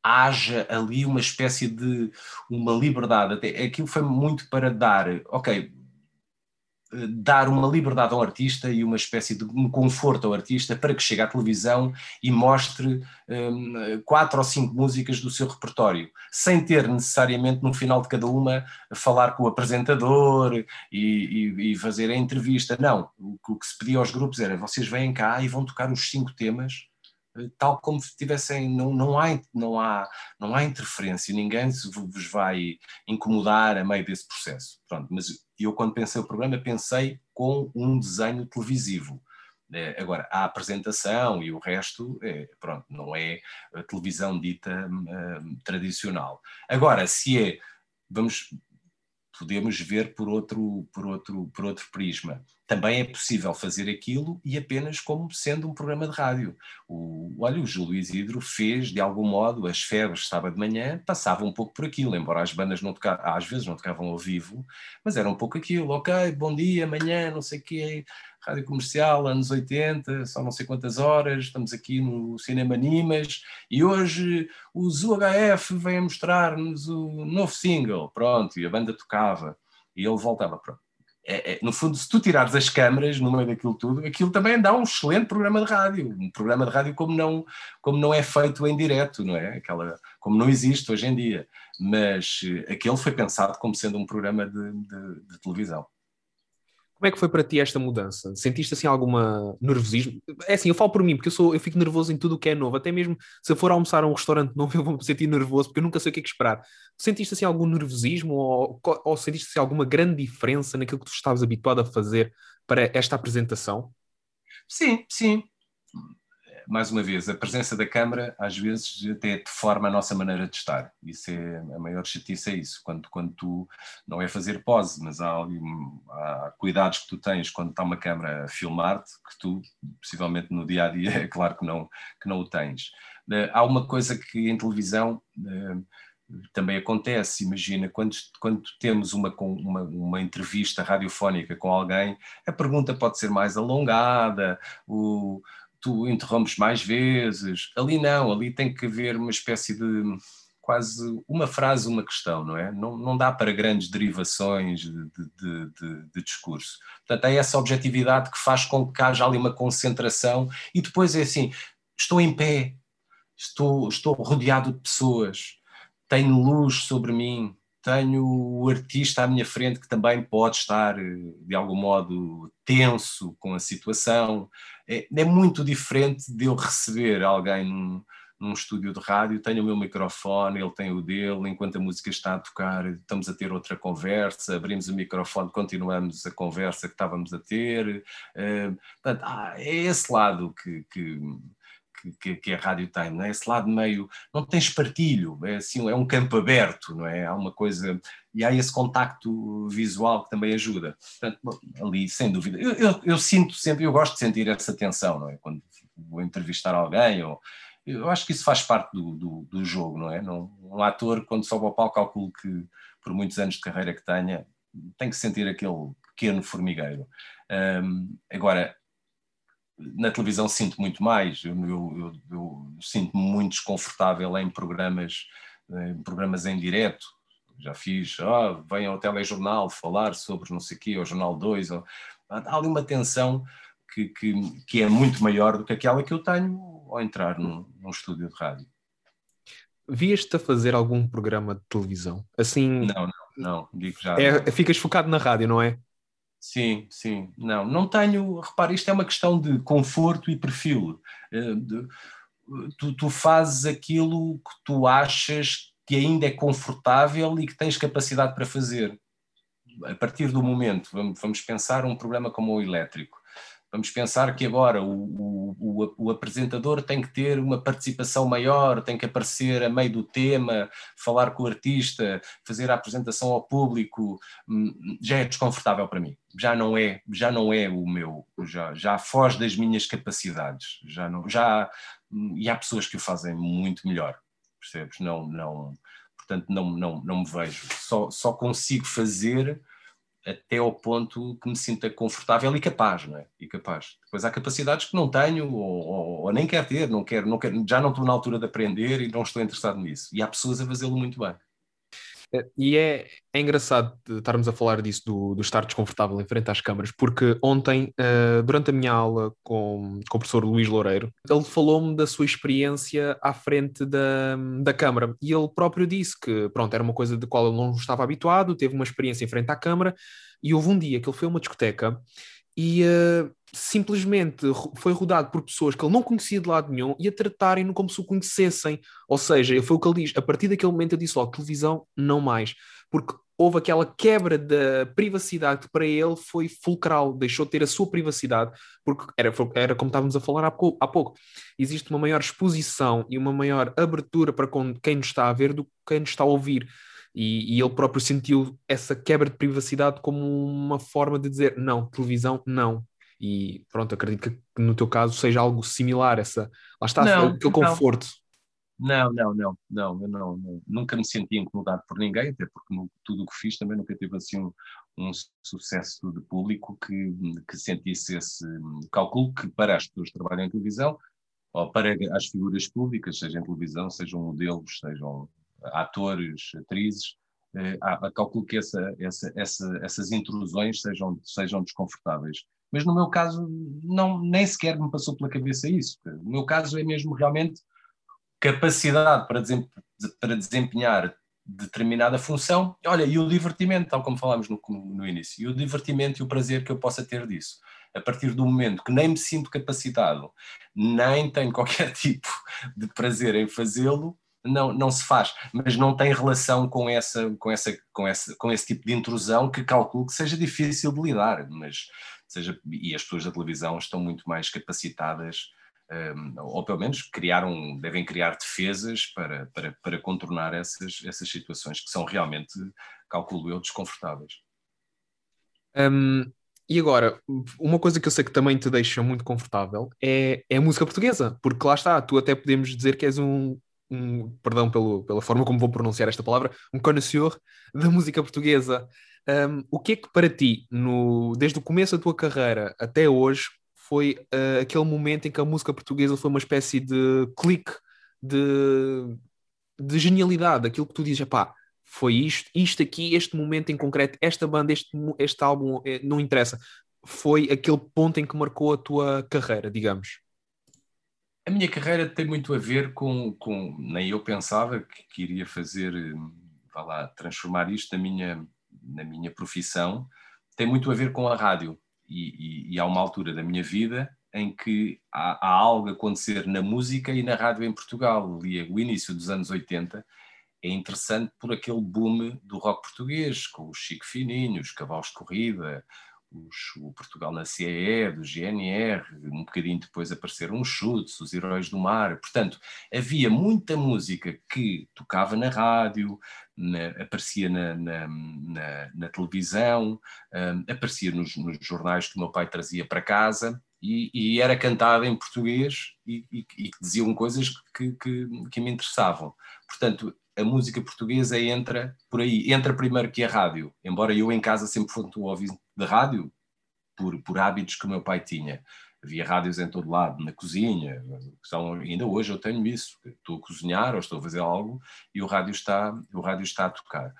haja ali uma espécie de uma liberdade. Até, aquilo foi muito para dar, ok, dar uma liberdade ao artista e uma espécie de um conforto ao artista para que chegue à televisão e mostre um, quatro ou cinco músicas do seu repertório, sem ter necessariamente no final de cada uma falar com o apresentador e, e, e fazer a entrevista. Não, o, o que se pedia aos grupos era vocês vêm cá e vão tocar os cinco temas tal como se tivessem, não, não, há, não, há, não há interferência, ninguém vos vai incomodar a meio desse processo. Pronto, mas eu quando pensei o programa pensei com um desenho televisivo. É, agora, a apresentação e o resto, é, pronto, não é a televisão dita hum, tradicional. Agora, se é, vamos, podemos ver por outro, por outro, por outro prisma. Também é possível fazer aquilo e apenas como sendo um programa de rádio. O, olha, o Júlio Isidro fez, de algum modo, as febres sábado de manhã, passava um pouco por aquilo, embora as bandas não tocavam, às vezes não tocavam ao vivo, mas era um pouco aquilo, ok, bom dia, amanhã, não sei o quê, rádio comercial, anos 80, só não sei quantas horas, estamos aqui no Cinema Nimas e hoje o ZUHF vem mostrar-nos o novo single, pronto, e a banda tocava e ele voltava, pronto. É, é, no fundo, se tu tirares as câmaras no meio daquilo tudo, aquilo também dá um excelente programa de rádio, um programa de rádio como não, como não é feito em direto, não é? Aquela, como não existe hoje em dia, mas eh, aquele foi pensado como sendo um programa de, de, de televisão. Como é que foi para ti esta mudança? Sentiste assim alguma nervosismo? É assim, eu falo por mim, porque eu, sou, eu fico nervoso em tudo o que é novo. Até mesmo se eu for almoçar a um restaurante *laughs* novo, eu vou me sentir nervoso, porque eu nunca sei o que é que esperar. Sentiste assim algum nervosismo ou, ou sentiste assim, alguma grande diferença naquilo que tu estavas habituado a fazer para esta apresentação? Sim, sim mais uma vez, a presença da Câmara às vezes até deforma a nossa maneira de estar. Isso é a maior chatice é isso, quando, quando tu não é fazer pose, mas há, há cuidados que tu tens quando está uma câmara a filmar-te, que tu, possivelmente no dia a dia, *laughs* é claro que não, que não o tens. Eh, há uma coisa que em televisão eh, também acontece, imagina, quando, quando temos uma, uma, uma, entrevista radiofónica com alguém, a pergunta pode ser mais alongada, o, tu interrompes mais vezes. Ali não, ali tem que haver uma espécie de quase uma frase, uma questão, não é? Não, não dá para grandes derivações de, de, de, de, discurso. Portanto, é essa objetividade que faz com que haja ali uma concentração e depois é assim: estou em pé, estou, estou rodeado de pessoas, tenho luz sobre mim, tenho o artista à minha frente que também pode estar, de algum modo, tenso com a situação. É, é muito diferente de eu receber alguém num, num estúdio de rádio, tenho o meu microfone, ele tem o dele, enquanto a música está a tocar, estamos a ter outra conversa, abrimos o microfone, continuamos a conversa que estávamos a ter. Uh, portanto, é esse lado que, que, que, que, a rádio tem, não é? Esse lado meio, não tem espartilho, é assim, é um campo aberto, não é? Há uma coisa, e há esse contacto visual que também ajuda. Portanto, ali, sem dúvida, eu, eu, eu, sinto sempre, eu gosto de sentir essa tensão, não é? Quando vou entrevistar alguém, ou, eu acho que isso faz parte do, do, do jogo, não é? Não, um ator, quando sobe ao palco, calculo que por muitos anos de carreira que tenha, tem que sentir aquele pequeno formigueiro. Um, agora, na televisão sinto muito mais, eu, eu, eu, sinto-me muito desconfortável em programas, em programas em direto. Já fiz, ah, venham ao telejornal falar sobre não sei o quê, ou Jornal 2. Ou, há ali uma tensão que, que, que, é muito maior do que aquela que eu tenho ao entrar num, num estúdio de rádio. Vias-te a fazer algum programa de televisão? Assim. Não, não, não, digo já. É, ficas focado na rádio, não é? Sim, sim. Não, não tenho. Repare, isto é uma questão de conforto e perfil. Eh, tu, tu fazes aquilo que tu achas que ainda é confortável e que tens capacidade para fazer. A partir do momento, vamos, vamos pensar um programa como o elétrico. Vamos pensar que agora o, o, o, apresentador tem que ter uma participação maior, tem que aparecer a meio do tema, falar com o artista, fazer a apresentação ao público, hum, já é desconfortável para mim. Já não é, já não é o meu, já, já foge das minhas capacidades. Já não, já hum, e há pessoas que o fazem muito melhor, percebes? Não, não, portanto não, não, não me vejo. Só, só consigo fazer até ao ponto que me sinta confortável e capaz, não é? E capaz. Depois há capacidades que não tenho ou, ou, ou nem quero ter, não quero, não quero, já não estou na altura de aprender e não estou interessado nisso. E há pessoas a fazê-lo muito bem. E é, é engraçado estarmos a falar disso do, do estar desconfortável em frente às câmaras, porque ontem, uh, durante a minha aula com, com o professor Luís Loureiro, ele falou-me da sua experiência à frente da, da câmara. E ele próprio disse que, pronto, era uma coisa de qual ele não estava habituado, teve uma experiência em frente à câmara e houve um dia que ele foi a uma discoteca e uh, simplesmente foi rodado por pessoas que ele não conhecia de lado nenhum e a tratarem-no como se o conhecessem. Ou seja, foi o que ele diz. A partir daquele momento eu disse logo, televisão não mais. Porque houve aquela quebra da privacidade que para ele foi fulcral, deixou de ter a sua privacidade, porque era, era como estávamos a falar há pouco, há pouco. Existe uma maior exposição e uma maior abertura para quem nos está a ver do que quem nos está a ouvir. E, e, ele próprio sentiu essa quebra de privacidade como uma forma de dizer não, televisão não. E pronto, acredito que no teu caso seja algo similar, essa lá está, não, aquele conforto. Não, não, não, não, eu não, não, nunca me senti incomodado por ninguém, até porque no, tudo o que fiz também nunca teve assim um, um sucesso de público que, que sentisse esse cálculo que para as pessoas que trabalham em televisão ou para as figuras públicas, seja em televisão, sejam modelos, sejam atores, atrizes, eh, a, a calculo que essa, essa, essa, essas intrusões sejam, sejam desconfortáveis. Mas no meu caso, não, nem sequer me passou pela cabeça isso. No meu caso é mesmo realmente capacidade para, desem, para desempenhar determinada função. Olha, e o divertimento, tal como falámos no, no início, e o divertimento e o prazer que eu possa ter disso. A partir do momento que nem me sinto capacitado, nem tenho *laughs* qualquer tipo de prazer em fazê-lo, não, não se faz, mas não tem relação com, essa, com, essa, com, essa, com esse tipo de intrusão que calculo que seja difícil de lidar, mas seja, e as pessoas da televisão estão muito mais capacitadas, um, ou pelo menos criaram, devem criar defesas para, para, para contornar essas, essas situações que são realmente, calculo eu, desconfortáveis. Um, e agora, uma coisa que eu sei que também te deixa muito confortável é, é a música portuguesa, porque lá está, tu até podemos dizer que és um, um, perdão pelo, pela forma como vou pronunciar esta palavra, um connoisseur da música portuguesa. Um, o que é que para ti, no, desde o começo da tua carreira até hoje, foi uh, aquele momento em que a música portuguesa foi uma espécie de clique, de, de genialidade, aquilo que tu dizes, pá, foi isto, isto aqui, este momento em concreto, esta banda, este, este álbum, eh, não interessa. Foi aquele ponto em que marcou a tua carreira, digamos. A minha carreira tem muito a ver com, com nem eu pensava que, que iria fazer, vá lá, transformar isto na minha, na minha profissão, tem muito a ver com a rádio. E, e, e há uma altura da minha vida em que há, há, algo a acontecer na música e na rádio em Portugal. Ali, o início dos anos 80 é interessante por aquele boom do rock português, com os Chico Fininho, os Cavalos de Corrida, o Portugal na CEE, do GNR, um bocadinho depois apareceram os Chutes, os Heróis do Mar. Portanto, havia muita música que tocava na rádio, na, aparecia na, na, na, televisão, um, aparecia nos, nos, jornais que o meu pai trazia para casa e, e era cantada em português e, e, e diziam coisas que, que, que me interessavam. Portanto, a música portuguesa entra por aí, entra primeiro que a rádio, embora eu em casa sempre fosse um ouvinte de rádio, por, por hábitos que o meu pai tinha. Havia rádios em todo lado, na cozinha, são, ainda hoje eu tenho isso, estou a cozinhar ou estou a fazer algo e o rádio está, o rádio está a tocar.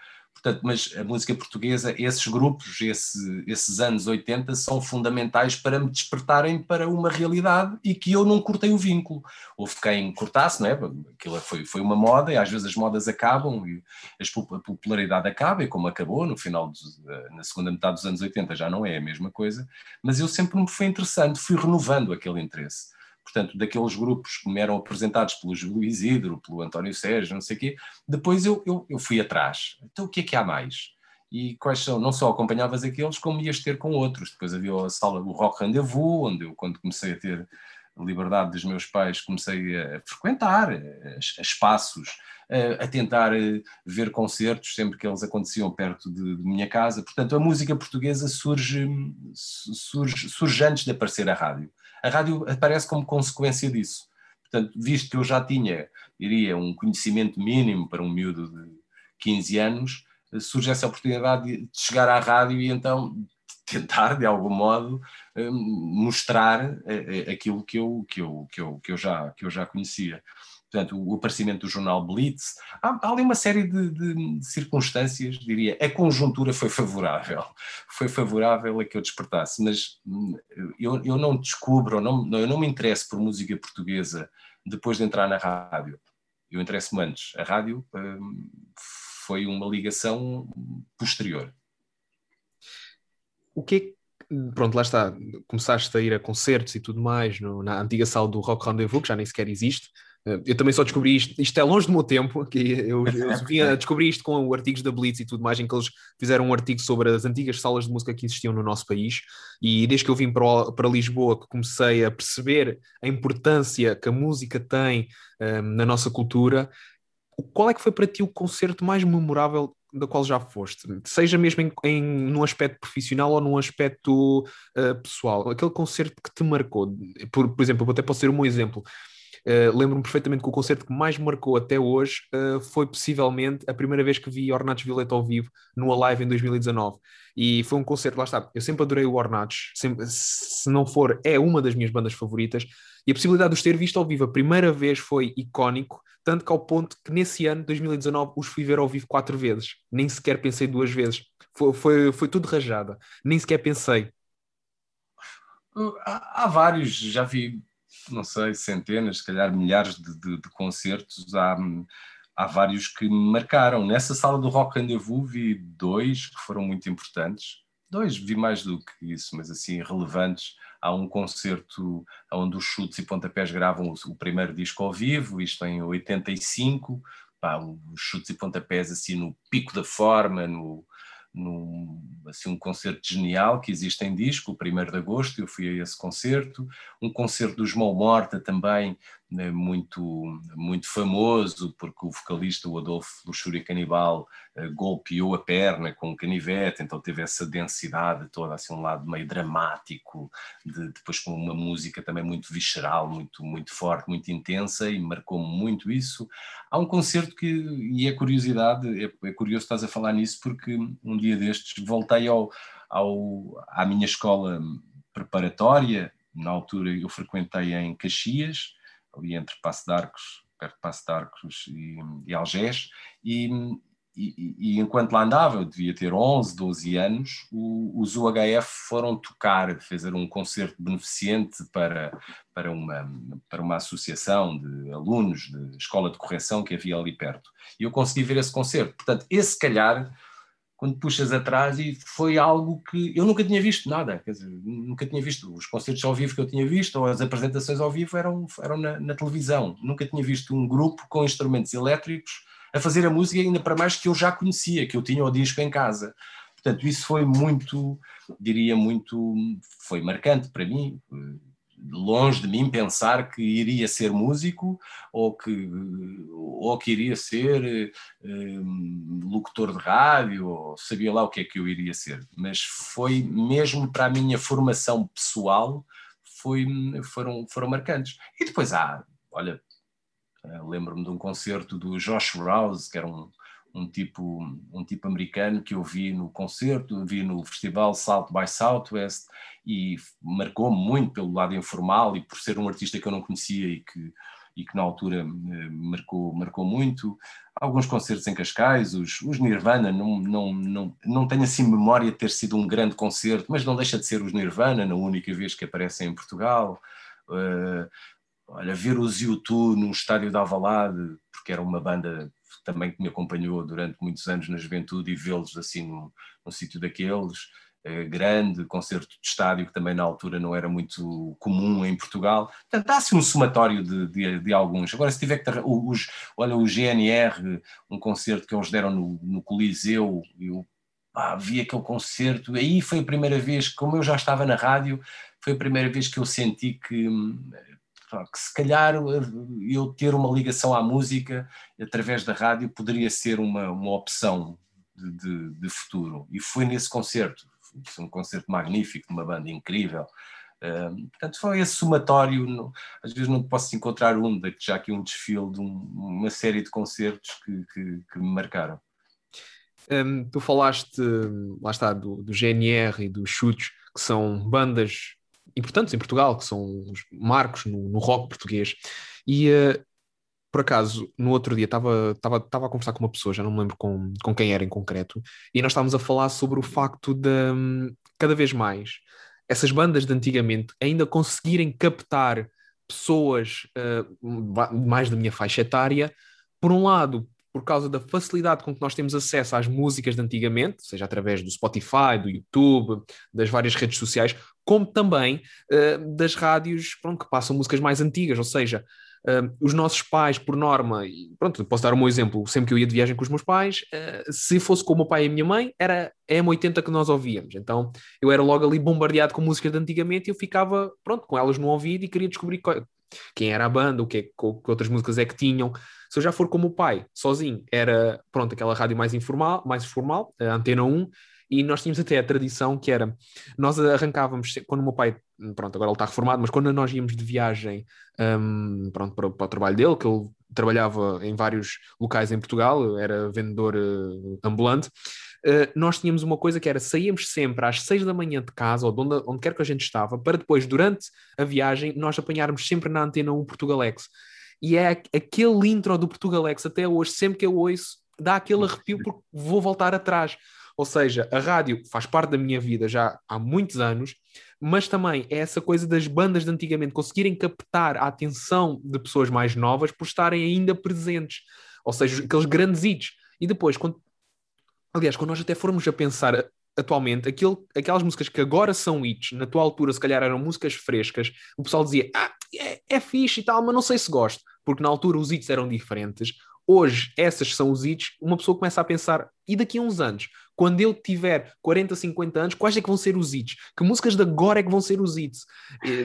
Portanto, mas a música portuguesa, esses grupos, esse, esses anos 80 são fundamentais para me despertarem para uma realidade e que eu não cortei o vínculo. Houve quem cortasse, não é? Aquilo foi, foi uma moda e às vezes as modas acabam e a popularidade acaba e como acabou no final, dos, na segunda metade dos anos 80 já não é a mesma coisa, mas eu sempre me foi interessante, fui renovando aquele interesse portanto, daqueles grupos que me eram apresentados pelo Júlio Isidro, pelo António Sérgio, não sei o quê, depois eu, eu, eu fui atrás. Então, o que é que há mais? E quais são? Não só acompanhavas aqueles, como ias ter com outros. Depois havia a sala do Rock Rendezvous, onde eu, quando comecei a ter liberdade dos meus pais, comecei a frequentar espaços, a tentar eh, ver concertos sempre que eles aconteciam perto de, de minha casa. Portanto, a música portuguesa surge, surge, surge antes de aparecer a rádio a rádio aparece como consequência disso. Portanto, visto que eu já tinha, diria, um conhecimento mínimo para um miúdo de 15 anos, surge essa oportunidade de chegar à rádio e então tentar, de algum modo, hum, mostrar eh, eh, aquilo que eu, que eu, que eu, que eu, já, que eu já conhecia portanto, o aparecimento do jornal Blitz, há, há ali uma série de, de, circunstâncias, diria, a conjuntura foi favorável, foi favorável a que eu despertasse, mas hum, eu, eu não descubro, não, eu não me interesso por música portuguesa depois de entrar na rádio, eu interesso-me antes, a rádio hum, foi uma ligação posterior. O que é que pronto, lá está, começaste a ir a concertos e tudo mais no, na antiga sala do Rock Rendezvous, que já nem sequer existe, eu também só descobri isto, isto é longe do meu tempo, que eu, eu *laughs* descobrir isto com artigos da Blitz e tudo mais, em que eles fizeram um artigo sobre as antigas salas de música que existiam no nosso país, e desde que eu vim para, para Lisboa que comecei a perceber a importância que a música tem um, ehm, na nossa cultura, qual é que foi para ti o concerto mais memorável da qual já foste, seja mesmo em, em num aspecto profissional ou num aspecto uh, pessoal, aquele concerto que te marcou, por, por exemplo, eu até posso ser um exemplo, Uh, Lembro-me perfeitamente que o concerto que mais me marcou até hoje uh, foi possivelmente a primeira vez que vi Ornatos Violeta ao vivo no Alive em 2019. E foi um concerto, lá está, eu sempre adorei o Ornatos, sempre, se não for, é uma das minhas bandas favoritas. E a possibilidade de os ter visto ao vivo a primeira vez foi icónico, tanto que ao ponto que nesse ano, 2019, os fui ver ao vivo quatro vezes. Nem sequer pensei duas vezes. Foi, foi, foi tudo rajada. Nem sequer pensei. Há, há vários, já vi não sei, centenas, se calhar milhares de, de, de concertos, há, há vários que me marcaram. Nessa sala do Rock Rendezvous vi dois que foram muito importantes. Dois, vi mais do que isso, mas assim, relevantes. Há um concerto onde os chutes e pontapés gravam o, o primeiro disco ao vivo, isto em 85. Pá, os chutes e pontapés assim no pico da forma, no, num assim, um concerto genial que existe em disco, o 1 de agosto, eu fui a esse concerto, um concerto do João Morta também, muito, muito famoso, porque o vocalista, o Adolfo Luxúria Canibal, uh, golpeou a perna com um canivete, então teve essa densidade toda, assim, um lado meio dramático, de, depois com uma música também muito visceral, muito, muito forte, muito intensa, e marcou muito isso. Há um concerto que, e é curiosidade, é, é curioso estás a falar nisso, porque um dia destes voltei ao, ao, à minha escola preparatória, na altura eu frequentei em Caxias, ali entre Passo de Arcos, perto de Passo de Arcos e, e Algés, e, e, e, enquanto lá andava, eu devia ter 11, 12 anos, o, os UHF foram tocar, fazer um concerto beneficente para, para, uma, para uma associação de alunos de escola de correção que havia ali perto. E eu consegui ver esse concerto. Portanto, esse calhar quando puxas atrás e foi algo que eu nunca tinha visto nada, quer dizer, nunca tinha visto os concertos ao vivo que eu tinha visto ou as apresentações ao vivo eram, eram na, na, televisão, nunca tinha visto um grupo com instrumentos elétricos a fazer a música ainda para mais que eu já conhecia, que eu tinha o disco em casa. Portanto, isso foi muito, diria muito, foi marcante para mim. Longe de mim pensar que iria ser músico ou que, ou que iria ser um, locutor de rádio, ou sabia lá o que é que eu iria ser. Mas foi mesmo para a minha formação pessoal, foi, foram, foram marcantes. E depois há, olha, lembro-me de um concerto do Josh Rouse, que era um, um tipo, um tipo americano que eu vi no concerto, vi no festival South by Southwest e marcou-me muito pelo lado informal e por ser um artista que eu não conhecia e que, e que na altura eh, marcou, marcou muito. Alguns concertos em Cascais, os, os Nirvana, não, não, não, não tenho assim memória de ter sido um grande concerto, mas não deixa de ser os Nirvana, na única vez que aparecem em Portugal. Uh, olha, ver os U2 no estádio da Alvalade, porque era uma banda também que me acompanhou durante muitos anos na juventude e vê-los assim num, num sítio daqueles, eh, grande, concerto de estádio que também na altura não era muito comum em Portugal. Portanto, dá-se um somatório de, de, de, alguns. Agora, se tiver que os, olha, o GNR, um concerto que eles deram no, no Coliseu, eu pá, vi aquele concerto, aí foi a primeira vez, como eu já estava na rádio, foi a primeira vez que eu senti que hum, que se calhar eh, eu ter uma ligação à música através da rádio poderia ser uma, uma opção de, de, de futuro. E foi nesse concerto, foi um concerto magnífico, uma banda incrível. Uh, portanto, foi esse somatório. Às vezes não posso encontrar um, já aqui um desfile de um, uma série de concertos que, que, que me marcaram. Um, tu falaste, lá está, do, do GNR e dos Chutes, que são bandas importantes em Portugal, que são os marcos no, no rock português. E uh, por acaso, no outro dia estava a conversar com uma pessoa, já não me lembro com, com quem era em concreto, e nós estávamos a falar sobre o facto de um, cada vez mais essas bandas de antigamente ainda conseguirem captar pessoas uh, mais da minha faixa etária, por um lado, por causa da facilidade com que nós temos acesso às músicas de antigamente, seja através do Spotify, do YouTube, das várias redes sociais, como também uh, das rádios pronto, que passam músicas mais antigas, ou seja, uh, os nossos pais, por norma, e pronto, posso dar um exemplo, sempre que eu ia de viagem com os meus pais, uh, se fosse com o meu pai e a minha mãe, era a M80 que nós ouvíamos, então eu era logo ali bombardeado com músicas de antigamente e eu ficava, pronto, com elas no ouvido e queria descobrir quem era a banda, o que, é, que outras músicas é que tinham, se eu já for como pai, sozinho, era, pronto, aquela rádio mais informal, mais formal, a Antena 1, e nós tínhamos até a tradição que era, nós arrancávamos, quando o meu pai, pronto, agora ele está reformado, mas quando nós íamos de viagem, um, pronto, para, para, o trabalho dele, que ele trabalhava em vários locais em Portugal, era vendedor uh, ambulante, uh, nós tínhamos uma coisa que era, saíamos sempre às seis da manhã de casa, ou de onde, onde quer que a gente estava, para depois, durante a viagem, nós apanharmos sempre na Antena 1 Portugalex e é aquele intro do Portugalex até hoje, sempre que eu ouço, dá aquele arrepio porque vou voltar atrás. Ou seja, a rádio faz parte da minha vida já há muitos anos, mas também é essa coisa das bandas de antigamente conseguirem captar a atenção de pessoas mais novas por estarem ainda presentes. Ou seja, aqueles grandes hits. E depois, quando... aliás, quando nós até formos a pensar atualmente, aquilo, aquelas músicas que agora são hits, na tua altura se calhar eram músicas frescas, o pessoal dizia, ah, é, é fixe e tal, mas não sei se gosto, porque na altura os hits eram diferentes. Hoje, essas são os hits, uma pessoa começa a pensar, e daqui a uns anos, quando eu tiver 40, 50 anos, quais é que vão ser os hits? Que músicas de agora é que vão ser os hits?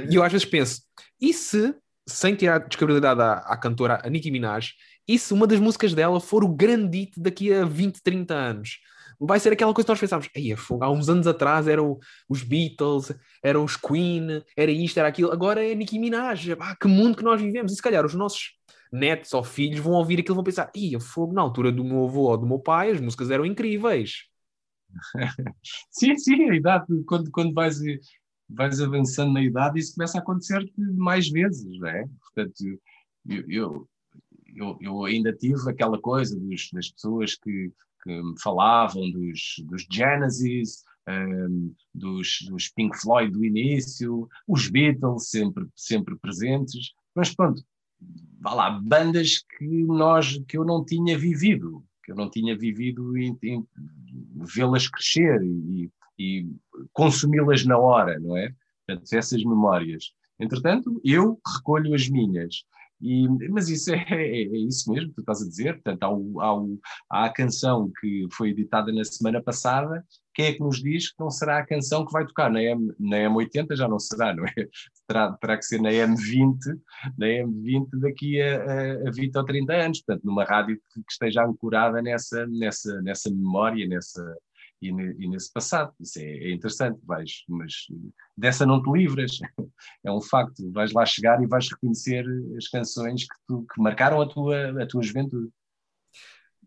E eu às vezes penso, e se, sem tirar descredibilidade à, à cantora a Nicki Minaj, e se uma das músicas dela for o grande hit daqui a 20, 30 anos? Vai ser aquela coisa que nós pensávamos, Ei, há uns anos atrás eram os Beatles, eram os Queen, era isto, era aquilo, agora é Nicki Minaj, ah, que mundo que nós vivemos, e se calhar os nossos netos ou filhos vão ouvir aquilo e vão pensar, Ia, fogo, na altura do meu avô ou do meu pai, as músicas eram incríveis. *laughs* sim, sim, a idade, quando, quando vais, vais avançando na idade, isso começa a acontecer mais vezes, não é? Portanto, eu, eu, eu, eu ainda tive aquela coisa dos, das pessoas que que me falavam dos, dos Genesis, um, dos, dos Pink Floyd do início, os Beatles sempre, sempre presentes, mas pronto, vá lá, bandas que, nós, que eu não tinha vivido, que eu não tinha vivido em, em vê-las crescer e, e consumi-las na hora, não é? Portanto, essas memórias. Entretanto, eu recolho as minhas E, mas isso é, é, é, isso mesmo que tu estás a dizer. Portanto, há, o, há, o, há, a canção que foi editada na semana passada. Quem é que nos diz que não será a canção que vai tocar na, M, na M80? Já não será, não é? *laughs* Terá, terá que ser na M20, na M20 daqui a, a, a 20 ou 30 anos. Portanto, numa rádio que, que esteja ancorada nessa, nessa, nessa memória, nessa, e, e, nesse passado. Isso é, é, interessante, vais, mas dessa não te livras, *laughs* é um facto. Vais lá chegar e vais reconhecer as canções que, tu, que marcaram a tua, a tua juventude.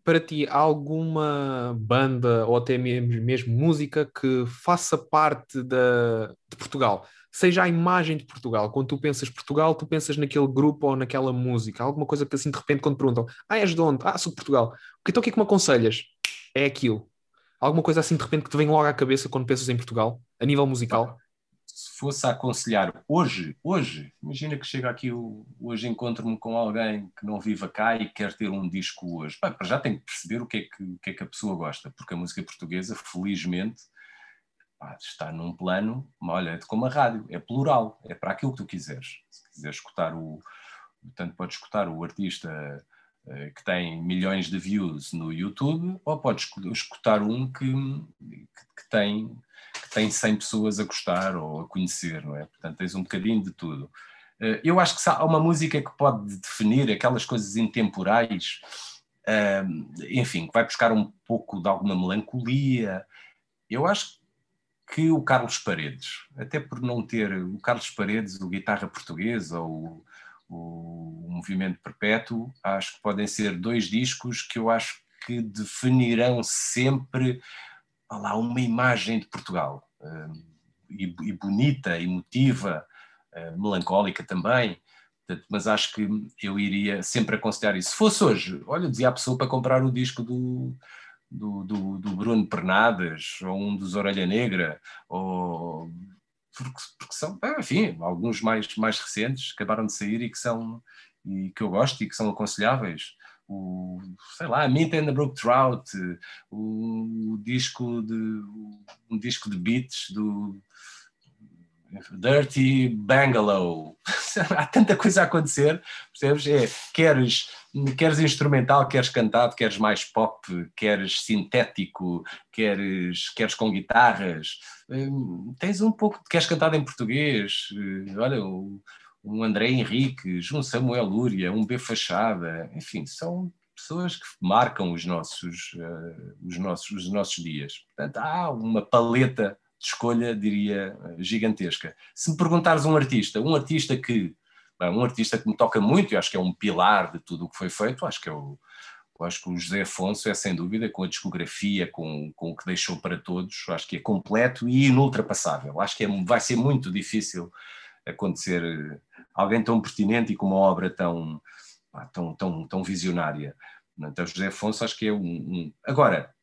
Para ti, há alguma banda ou até mesmo, mesmo música que faça parte da, de Portugal? Seja a imagem de Portugal. Quando tu pensas Portugal, tu pensas naquele grupo ou naquela música. Alguma coisa que assim de repente quando perguntam, ah, és de onde? Ah, sou de Portugal. Então o que é que me aconselhas? É aquilo Alguma coisa assim de repente que te vem logo à cabeça quando pensas em Portugal, a nível musical? Se fosse a aconselhar hoje, hoje, imagina que chega aqui, hoje encontro-me com alguém que não viva cá e quer ter um disco hoje. Bem, para já tem que perceber o que, é que, o que é que a pessoa gosta, porque a música portuguesa, felizmente, está num plano, olha, é como a rádio, é plural, é para aquilo que tu quiseres. Se quiseres escutar o. Portanto, podes escutar o artista que tem milhões de views no YouTube, ou podes escutar um que, que, tem, que tem 100 pessoas a gostar ou a conhecer, não é? Portanto, tens um bocadinho de tudo. Eh, eu acho que há uma música que pode definir aquelas coisas intemporais, eh, enfim, que vai buscar um pouco de alguma melancolia. Eu acho que o Carlos Paredes, até por não ter o Carlos Paredes, o guitarra portuguesa, ou o Movimento Perpétuo, acho que podem ser dois discos que eu acho que definirão sempre lá, uma imagem de Portugal. Uh, e, e, bonita, emotiva, uh, melancólica também, mas acho que eu iria sempre aconselhar isso. Se fosse hoje, olha, dizia a pessoa para comprar o disco do, do, do, do Bruno Pernades, ou um dos Orelha Negra, ou porque, porque são, enfim, alguns mais, mais recentes acabaram de sair e que são e que eu gosto e que são aconselháveis. O, sei lá, Mint and the Brook Trout, o, o disco de um disco de beats do Dirty Bangalow. *laughs* Há tanta coisa a acontecer, percebes? É, queres, queres instrumental, queres cantado, queres mais pop, queres sintético, queres, queres com guitarras. Hum, tens um pouco, queres cantado em português. Hum, olha, um André Henriques, um Samuel Lúria, um B Fachada, enfim, são pessoas que marcam os nossos, uh, os nossos, os nossos dias. Portanto, há uma paleta de escolha, diria, gigantesca. Se me perguntares um artista, um artista que, um artista que me toca muito, e acho que é um pilar de tudo o que foi feito, acho que é o, acho que o José Afonso é sem dúvida, com a discografia, com, com o que deixou para todos, acho que é completo e inultrapassável. Acho que é, vai ser muito difícil acontecer eh, alguém tão pertinente e com uma obra tão, tão, tão, tão visionária. Então, José Afonso acho que é um, um... Agora,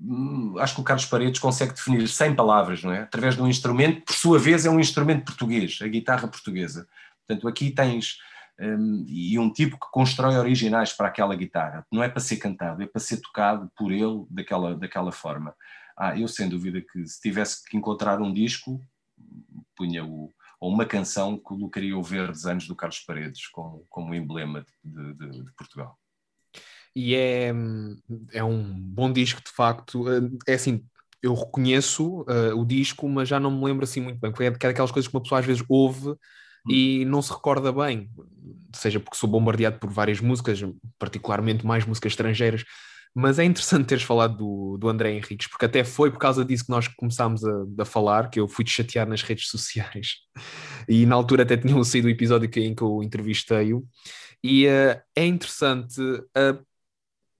Hum, acho que o Carlos Paredes consegue definir sem palavras, não é? Através de um instrumento, por sua vez é um instrumento português, a guitarra portuguesa. Portanto, aqui tens um, e um tipo que constrói originais para aquela guitarra. Não é para ser cantado, é para ser tocado por ele daquela, daquela forma. Ah, eu sem dúvida que se tivesse que encontrar um disco, punha o, ou uma canção, colocaria o Verdes Anos do Carlos Paredes como, como emblema de, de, de Portugal e é, é um bom disco de facto. É assim, eu reconheço uh, o disco, mas já não me lembro assim muito bem, porque é daquelas coisas que uma pessoa às vezes ouve. E não se recorda bem, seja porque sou bombardeado por várias músicas, particularmente mais músicas estrangeiras, mas é interessante teres falado do, do André Henriques, porque até foi por causa disso que nós começámos a, a falar, que eu fui te chatear nas redes sociais, *laughs* e na altura até tinham saído o episódio em que eu entrevistei-o, e uh, é interessante uh,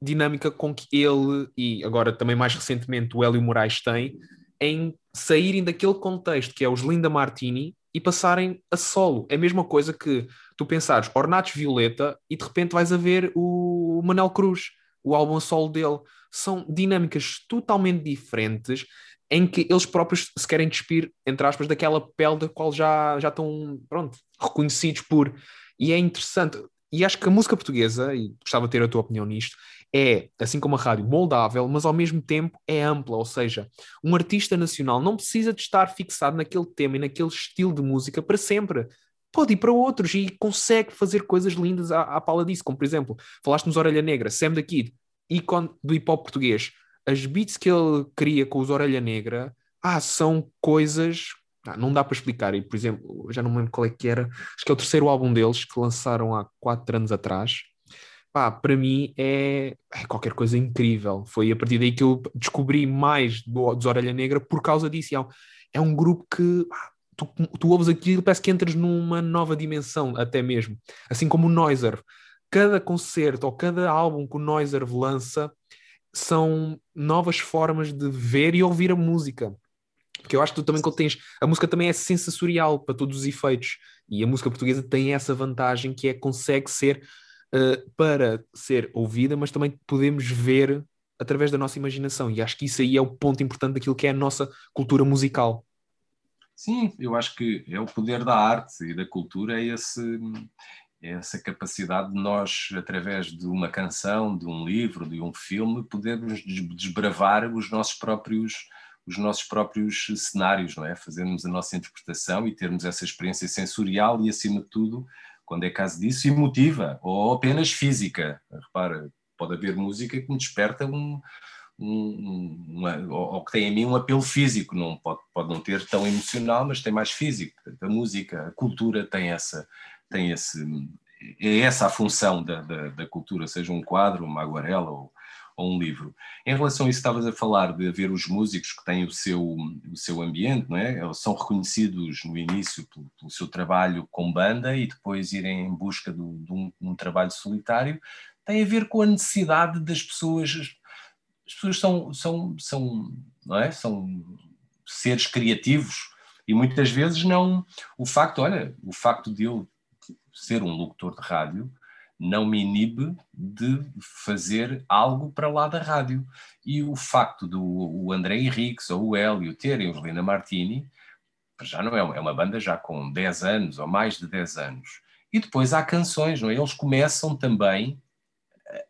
dinâmica com que ele e agora também mais recentemente o Hélio Moraes têm em saírem daquele contexto que é os Linda Martini e passarem a solo. É a mesma coisa que tu pensares Ornatos Violeta e de repente vais a ver o Manel Cruz, o álbum solo dele. São dinâmicas totalmente diferentes em que eles próprios se querem despir, entre aspas, daquela pele da qual já, já estão, pronto, reconhecidos por. E é interessante. E acho que a música portuguesa, e gostava de ter a tua opinião nisto, é, assim como a rádio, moldável, mas ao mesmo tempo é ampla, ou seja, um artista nacional não precisa de estar fixado naquele tema e naquele estilo de música para sempre. pode ir para outros e consegue fazer coisas lindas à, à pala disso, como por exemplo, falaste-nos Orelha Negra, Sam da Kid, ícone do hip hop português. As beats que ele cria com os Orelha Negra, ah, são coisas não dá para explicar. E, por exemplo, já não me lembro qual é que era, acho que é o terceiro álbum deles que lançaram há quatro anos atrás. Pá, para mim é, é, qualquer coisa incrível. Foi a partir daí que eu descobri mais do, dos Orelha Negra por causa disso. É um, é um grupo que tu, tu ouves aquilo, parece que entras numa nova dimensão, até mesmo. Assim como o Noiser. Cada concerto ou cada álbum que o Noiser lança são novas formas de ver e ouvir a música. Porque eu acho que tu também quando tens. A música também é sensorial para todos os efeitos. E a música portuguesa tem essa vantagem que é consegue ser uh, para ser ouvida, mas também podemos ver através da nossa imaginação. E acho que isso aí é o ponto importante daquilo que é a nossa cultura musical. Sim, eu acho que é o poder da arte e da cultura, é, esse, é essa capacidade de nós, através de uma canção, de um livro, de um filme, podermos desbravar os nossos próprios os nossos próprios cenários, não é? Fazermos a nossa interpretação e termos essa experiência sensorial e, acima de tudo, quando é caso disso, emotiva ou apenas física. Repara, pode haver música que me desperta um, um, uma, ou, que tem em mim um apelo físico, não pode, pode não ter tão emocional, mas tem mais físico. A música, a cultura tem essa, tem esse, é essa a função da, da, da cultura, seja um quadro, uma aguarela ou, ou um livro. Em relação a isso, estavas a falar de haver os músicos que têm o seu, o seu ambiente, não é? São reconhecidos no início pelo, pelo seu trabalho com banda e depois irem em busca do, de um, um, trabalho solitário. Tem a ver com a necessidade das pessoas. As pessoas são, são, são, não é? são seres criativos e muitas vezes não. O facto, olha, o facto de eu ser um locutor de rádio não me inibe de fazer algo para lá da rádio. E o facto do o André Henriques ou o Hélio terem o Lina Martini, já não é, é uma banda já com 10 anos ou mais de 10 anos. E depois há canções, não é? Eles começam também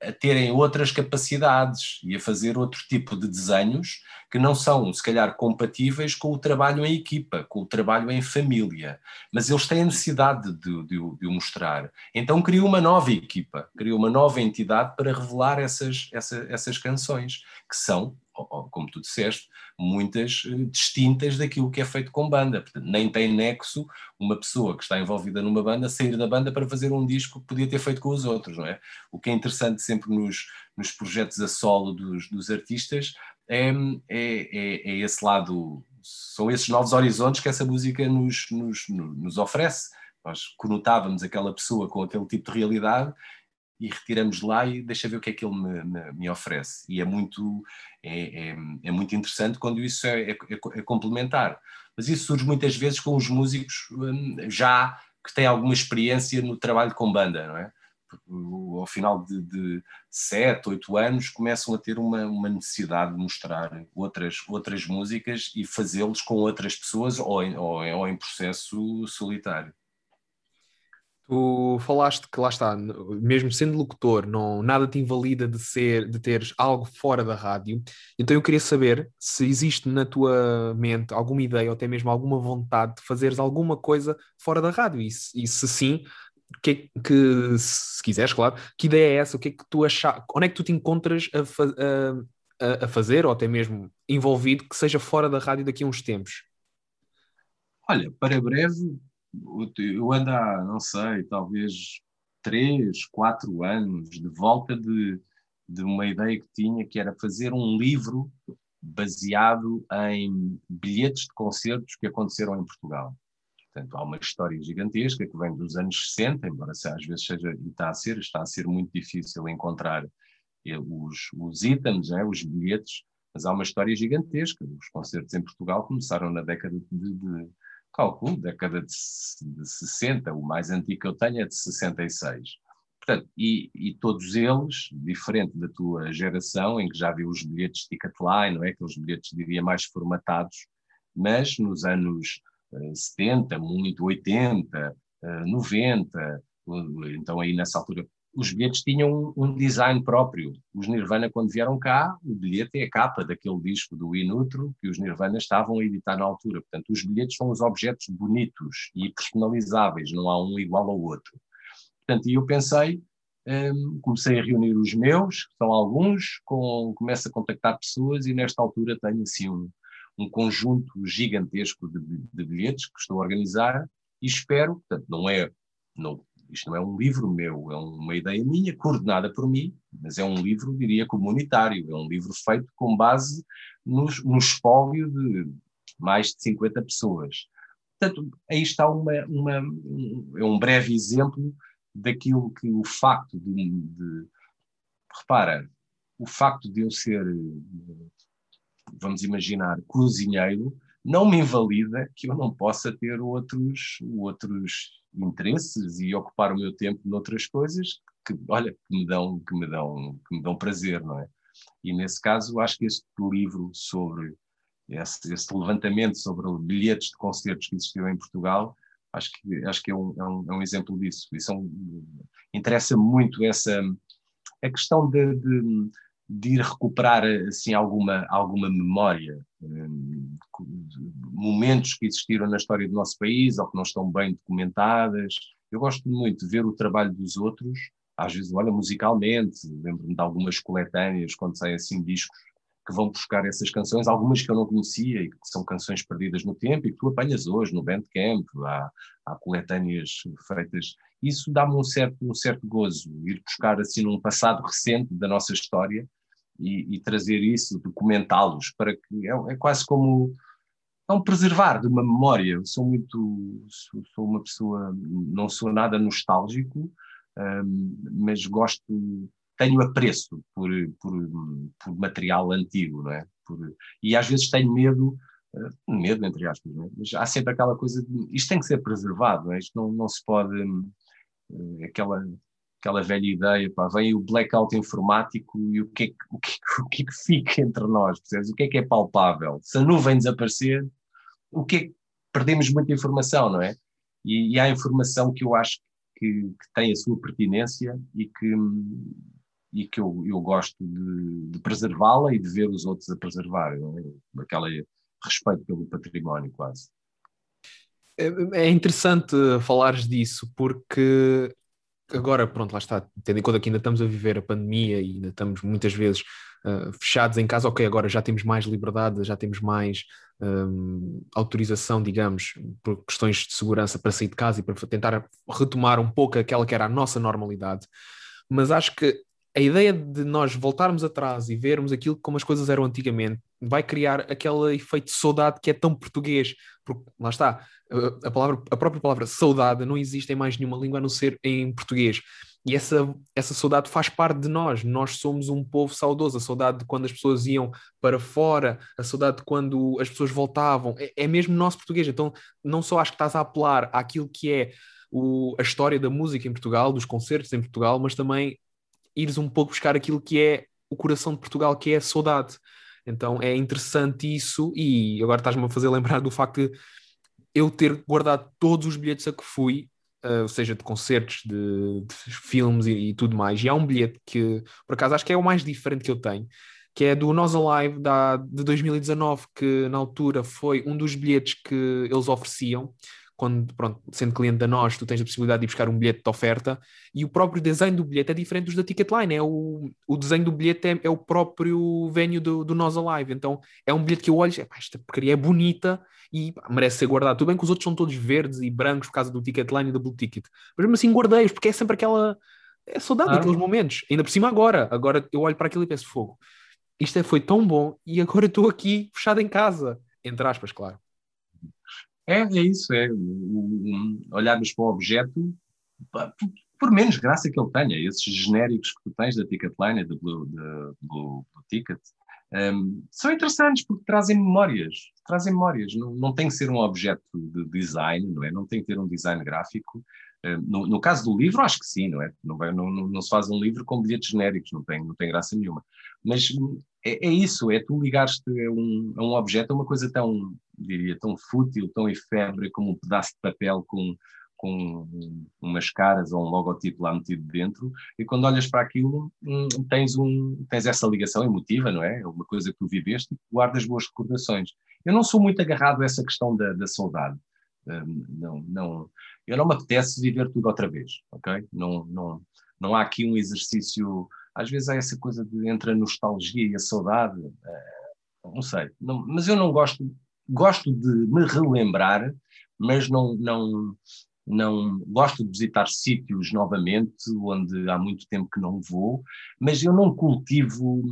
a terem outras capacidades e a fazer outro tipo de desenhos que não são, se calhar, compatíveis com o trabalho em equipa, com o trabalho em família. Mas eles têm a necessidade de, de, de o mostrar. Então criou uma nova equipa, criou uma nova entidade para revelar essas, essa, essas canções, que são como tu disseste, muitas eh, distintas daquilo que é feito com banda. Portanto, nem tem nexo uma pessoa que está envolvida numa banda sair da banda para fazer um disco que podia ter feito com os outros, não é? O que é interessante sempre nos, nos projetos a solo dos, dos artistas é, é, é, é esse lado, são esses novos horizontes que essa música nos, nos, nos oferece. Nós conotávamos aquela pessoa com aquele tipo de realidade e retiramos lá e deixa ver o que é que ele me, me, me oferece. E é muito, é, é, é, muito interessante quando isso é, é, é, complementar. Mas isso surge muitas vezes com os músicos hum, já que têm alguma experiência no trabalho com banda, não é? ao final de, de sete, oito anos, começam a ter uma, uma necessidade de mostrar outras, outras músicas e fazê-los com outras pessoas ou em, ou, ou em processo solitário. Tu falaste que lá está, mesmo sendo locutor, não, nada te invalida de ser, de teres algo fora da rádio. Então eu queria saber se existe na tua mente alguma ideia ou até mesmo alguma vontade de fazeres alguma coisa fora da rádio. E, e se sim, que, que se quiseres, claro, que ideia é essa? O que é que tu achas? Onde é que tu te encontras a, a, a fazer ou até mesmo envolvido que seja fora da rádio daqui a uns tempos? Olha, para breve eu ando há, não sei, talvez três, quatro anos de volta de, de uma ideia que tinha, que era fazer um livro baseado em bilhetes de concertos que aconteceram em Portugal. Portanto, há uma história gigantesca que vem dos anos 60, embora às vezes seja, está a ser, está a ser muito difícil encontrar eh, os, os itens, né, os bilhetes, mas há uma história gigantesca. Os concertos em Portugal começaram na década de, de calculo, década de, de 60, o mais antigo que eu tenho é de 66. Portanto, e, e, todos eles, diferente da tua geração, em que já viu os bilhetes Ticketline, não é? Aqueles bilhetes, diria, mais formatados, mas nos anos uh, 70, muito 80, uh, 90, uh, então aí nessa altura os bilhetes tinham um, design próprio. Os Nirvana, quando vieram cá, o bilhete é a capa daquele disco do Inutro que os Nirvana estavam a editar na altura. Portanto, os bilhetes são os objetos bonitos e personalizáveis, não há um igual ao outro. Portanto, e eu pensei, um, comecei a reunir os meus, que são alguns, com, começo a contactar pessoas e nesta altura tenho assim um, um conjunto gigantesco de, de bilhetes que estou a organizar e espero, portanto, não é, não, isto não é um livro meu, é uma ideia minha, coordenada por mim, mas é um livro, diria, comunitário, é um livro feito com base no, no espólio de mais de 50 pessoas. Portanto, aí está uma, uma, um, é um breve exemplo daquilo que o facto de, de repara, o facto de eu ser, vamos imaginar, cozinheiro, não me invalida que eu não possa ter outros, outros interesses e ocupar o meu tempo noutras coisas que, olha, que me dão, que me dão, que me dão prazer, não é? E nesse caso, acho que este livro sobre esse, esse levantamento sobre bilhetes de concertos que existiam em Portugal, acho que, acho que é, um, é, um, é um exemplo disso. E são, interessa muito essa a questão de, de de ir recuperar assim alguma alguma memória um, momentos que existiram na história do nosso país ou que não estão bem documentadas. Eu gosto muito de ver o trabalho dos outros às vezes olha musicalmente lembro-me de algumas coletâneas quando saem assim discos que vão buscar essas canções algumas que eu não conhecia e que são canções perdidas no tempo e que tu apanhas hoje no Bandcamp há, há coletâneas feitas. Isso dá-me um certo, um certo gozo, ir buscar assim num passado recente da nossa história e, e trazer isso, documentá-los, para que é, é, quase como é um preservar de uma memória. Eu sou muito, sou, sou uma pessoa, não sou nada nostálgico, um, mas gosto, tenho apreço por, por, por, material antigo, não é? Por, e às vezes tenho medo, uh, medo entre aspas, é? mas há sempre aquela coisa de isto tem que ser preservado, não é? isto não, não se pode, uh, aquela aquela velha ideia, pá, vem o blackout informático e o que, é que, o, que, *laughs* o que é que fica entre nós, percebes? O que é que é palpável? Se a nuvem desaparecer, o que é que perdemos muita informação, não é? E, e há informação que eu acho que, que, tem a sua pertinência e que, e que eu, eu gosto de, de preservá-la e de ver os outros a preservar, é? aquela respeito pelo património quase. É, é interessante falares disso, porque agora, pronto, lá está, tendo em conta que ainda estamos a viver a pandemia e ainda estamos muitas vezes uh, fechados em casa, ok, agora já temos mais liberdade, já temos mais um, autorização, digamos, por questões de segurança para sair de casa e para tentar retomar um pouco aquela que era a nossa normalidade. Mas acho que a ideia de nós voltarmos atrás e vermos aquilo como as coisas eram antigamente vai criar aquele efeito de saudade que é tão português, porque lá está, a, palavra, a própria palavra saudade não existe em mais nenhuma língua a não ser em português. E essa, essa saudade faz parte de nós. Nós somos um povo saudoso. A saudade de quando as pessoas iam para fora, a saudade de quando as pessoas voltavam. É, é mesmo nosso português. Então, não só acho que estás a apelar àquilo que é o, a história da música em Portugal, dos concertos em Portugal, mas também ires um pouco buscar aquilo que é o coração de Portugal, que é a saudade. Então é interessante isso, e agora estás-me a fazer lembrar do facto de eu ter guardado todos os bilhetes a que fui, uh, seja de concertos, de, de filmes e, e, tudo mais. E há um bilhete que, por acaso, acho que é o mais diferente que eu tenho, que é do Nós Alive da, de 2019, que na altura foi um dos bilhetes que eles ofereciam quando, pronto, sendo cliente da nós, tu tens a possibilidade de ir buscar um bilhete de oferta e o próprio desenho do bilhete é diferente dos da Ticketline. É o, o desenho do bilhete é, é o próprio venue do, do Nós Alive. Então é um bilhete que eu olho e esta porcaria é bonita e pá, merece ser guardado. Tudo bem que os outros são todos verdes e brancos por causa do Ticketline e do Blue Ticket, mas mesmo assim guardei-os porque é sempre aquela. É saudade ah. daqueles momentos. Ainda por cima agora. Agora eu olho para aquilo e penso fogo. Isto é, foi tão bom e agora estou aqui fechado em casa. Entre aspas, claro. É, é isso, é olharmos para o objeto por, menos graça que ele tenha, esses genéricos que tu tens da Ticketline, do Blue, Blue, Blue Ticket, um, são interessantes porque trazem memórias, trazem memórias, não, não tem que ser um objeto de design, não é? Não tem que ter um design gráfico. Um, no, no, caso do livro, acho que sim, não é? Não, vai, não, não, se faz um livro com bilhetes genéricos, não tem, não tem graça nenhuma. Mas é, é isso, é tu ligares-te a um, a um objeto, a uma coisa tão, diria, tão fútil, tão efêmera como um pedaço de papel com com umas caras ou um logotipo lá metido dentro, e quando olhas para aquilo hum, tens, um, tens essa ligação emotiva, não é? É uma coisa que tu viveste e guardas boas recordações. Eu não sou muito agarrado a essa questão da, da saudade. Não, não, eu não me apetece viver tudo outra vez, ok? Não, não, não há aqui um exercício. Às vezes há essa coisa de entre a nostalgia e a saudade, uh, não sei, não, mas eu não gosto, gosto de me relembrar, mas não, não, não gosto de visitar sítios novamente onde há muito tempo que não vou, mas eu não cultivo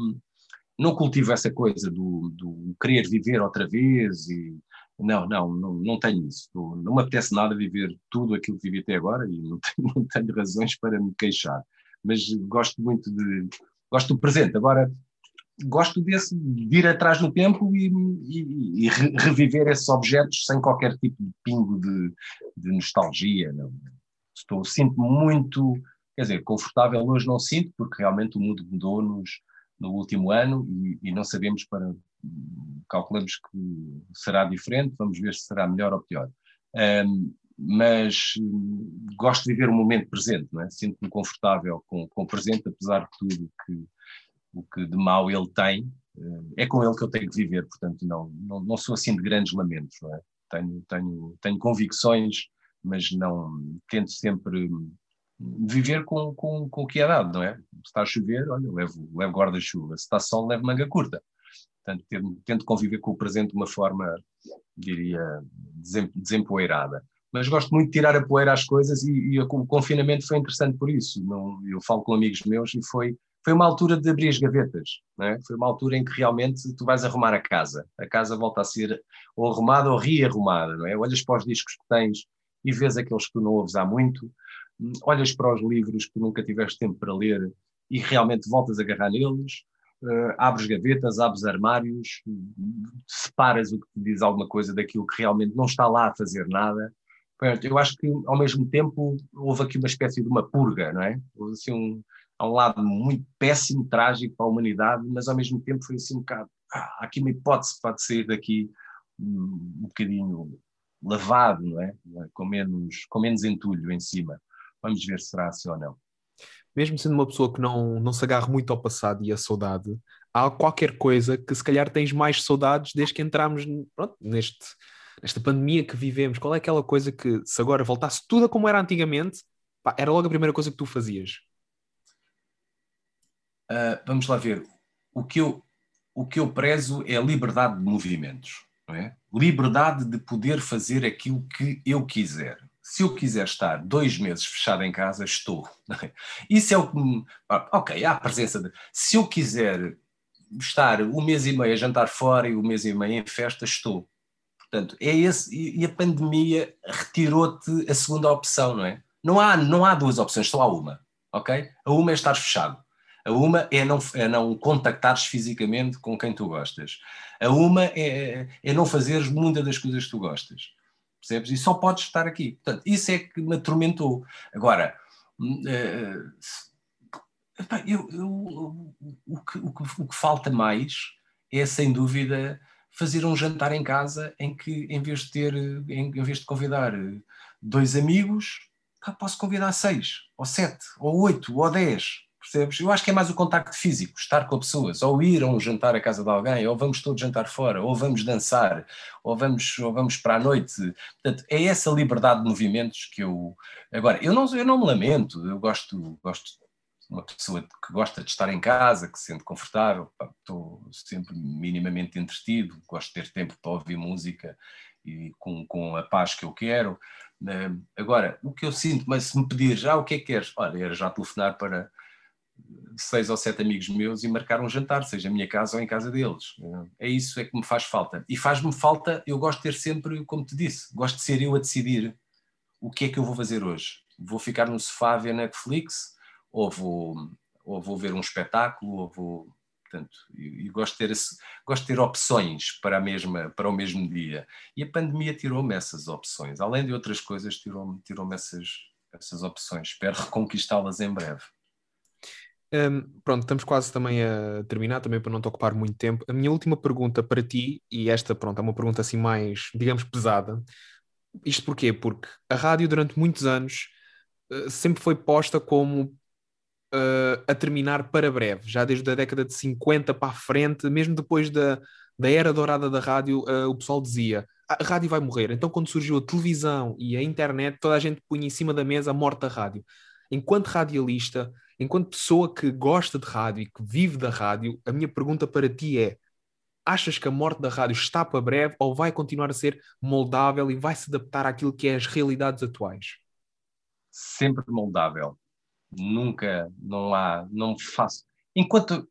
não cultivo essa coisa do, do querer viver outra vez e não, não, não, não tenho isso. Não me apetece nada viver tudo aquilo que vivi até agora e não *laughs* tenho, não tenho razões para me queixar. Mas gosto muito de. Gosto do presente. Agora, gosto desse, de ir atrás no tempo e, e, e reviver esses objetos sem qualquer tipo de pingo de, de nostalgia. Não. Estou, sinto muito, quer dizer, confortável hoje não sinto, porque realmente o mundo mudou-nos no último ano e, e, não sabemos para. Calculamos que será diferente, vamos ver se será melhor ou pior. Um, mas um, gosto de viver o momento presente, é? Sinto-me confortável com, com o presente, apesar de tudo que o que de mal ele tem, eh, é com ele que eu tenho que viver, portanto não, não, não sou assim de grandes lamentos, é? tenho, tenho, tenho convicções, mas não tento sempre viver com, com, com o que é dado, não é? Se está a chover, olha, levo, levo guarda-chuva, se está sol, levo manga curta. Portanto, tento, tento conviver com o presente de uma forma, diria, desempoeirada. Mas gosto muito de tirar a poeira às coisas e, e o confinamento foi interessante por isso. Não, eu falo com amigos meus e foi foi uma altura de abrir as gavetas, é? foi uma altura em que realmente tu vais arrumar a casa, a casa volta a ser ou arrumada ou rearrumada, não é? Olhas para os discos que tens e vês aqueles que tu não ouves há muito, olhas para os livros que nunca tiveste tempo para ler e realmente voltas a agarrar neles, uh, abres gavetas, abres armários, separas o que te diz alguma coisa daquilo que realmente não está lá a fazer nada. Eu acho que, ao mesmo tempo, houve aqui uma espécie de uma purga, não é? Houve assim um, há um lado muito péssimo, trágico para a humanidade, mas ao mesmo tempo foi assim um bocado. Ah, aqui uma hipótese pode sair daqui um, um bocadinho lavado, não é? Com menos, com menos entulho em cima. Vamos ver se será assim ou não. Mesmo sendo uma pessoa que não, não se agarra muito ao passado e à saudade, há qualquer coisa que se calhar tens mais saudades desde que entramos pronto, neste, nesta pandemia que vivemos. Qual é aquela coisa que, se agora voltasse tudo a como era antigamente, pá, era logo a primeira coisa que tu fazias? uh, vamos lá ver, o que, eu, o que eu prezo é a liberdade de movimentos, é? liberdade de poder fazer aquilo que eu quiser. Se eu quiser estar dois meses fechado em casa, estou. É? *laughs* Isso é o que. Me... Ok, há a presença de. Se eu quiser estar um mês e meio a jantar fora e um mês e meio em festa, estou. Portanto, é esse. E a pandemia retirou-te a segunda opção, não é? Não há, não há duas opções, só há uma. Ok? A uma é estar fechado. A uma é não, é não contactares fisicamente com quem tu gostas. A uma é, é não fazeres muitas das coisas que tu gostas. Percebes? E só podes estar aqui. Portanto, isso é que me atormentou. Agora, uh, eu, eu, o, que, o, que, o que falta mais é, sem dúvida, fazer um jantar em casa em que, em vez de ter, em, em vez de convidar dois amigos, posso convidar seis, ou sete, ou oito, ou dez percebes? Eu acho que é mais o contacto físico, estar com pessoas, ou ir a um jantar à casa de alguém, ou vamos todos jantar fora, ou vamos dançar, ou vamos, ou vamos para a noite. Portanto, é essa liberdade de movimentos que eu. Agora, eu não, eu não me lamento, eu gosto, gosto de uma pessoa que gosta de estar em casa, que se sente confortável, estou sempre minimamente entretido, gosto de ter tempo para ouvir música e com, com a paz que eu quero. Agora, o que eu sinto, mas se me pedir já o que é que queres? Olha, era já telefonar para seis ou sete amigos meus e marcar um jantar, seja em minha casa ou em casa deles. É isso é que me faz falta. E faz-me falta, eu gosto de ter sempre, como te disse, gosto de ser eu a decidir o que é que eu vou fazer hoje. Vou ficar no sofá a ver Netflix, ou vou, ou vou ver um espetáculo, ou vou. Portanto, e, gosto, de ter gosto de ter opções para, a mesma, para o mesmo dia. E a pandemia tirou-me essas opções. Além de outras coisas, tirou-me tirou essas, essas opções. Espero reconquistá-las em breve. Um, pronto, estamos quase também a terminar, também para não te ocupar muito tempo. A minha última pergunta para ti, e esta, pronto, é uma pergunta assim mais, digamos, pesada. Isto porquê? Porque a rádio, durante muitos anos, uh, sempre foi posta como uh, a terminar para breve, já desde a década de 50 para a frente, mesmo depois da, da era dourada da rádio, uh, o pessoal dizia a rádio vai morrer. Então, quando surgiu a televisão e a internet, toda a gente punha em cima da mesa a morte da rádio. Enquanto radialista, enquanto pessoa que gosta de rádio e que vive da rádio, a minha pergunta para ti é: achas que a morte da rádio está para breve ou vai continuar a ser moldável e vai se adaptar àquilo que é as realidades atuais? Sempre moldável. Nunca, não há, não faço. Enquanto,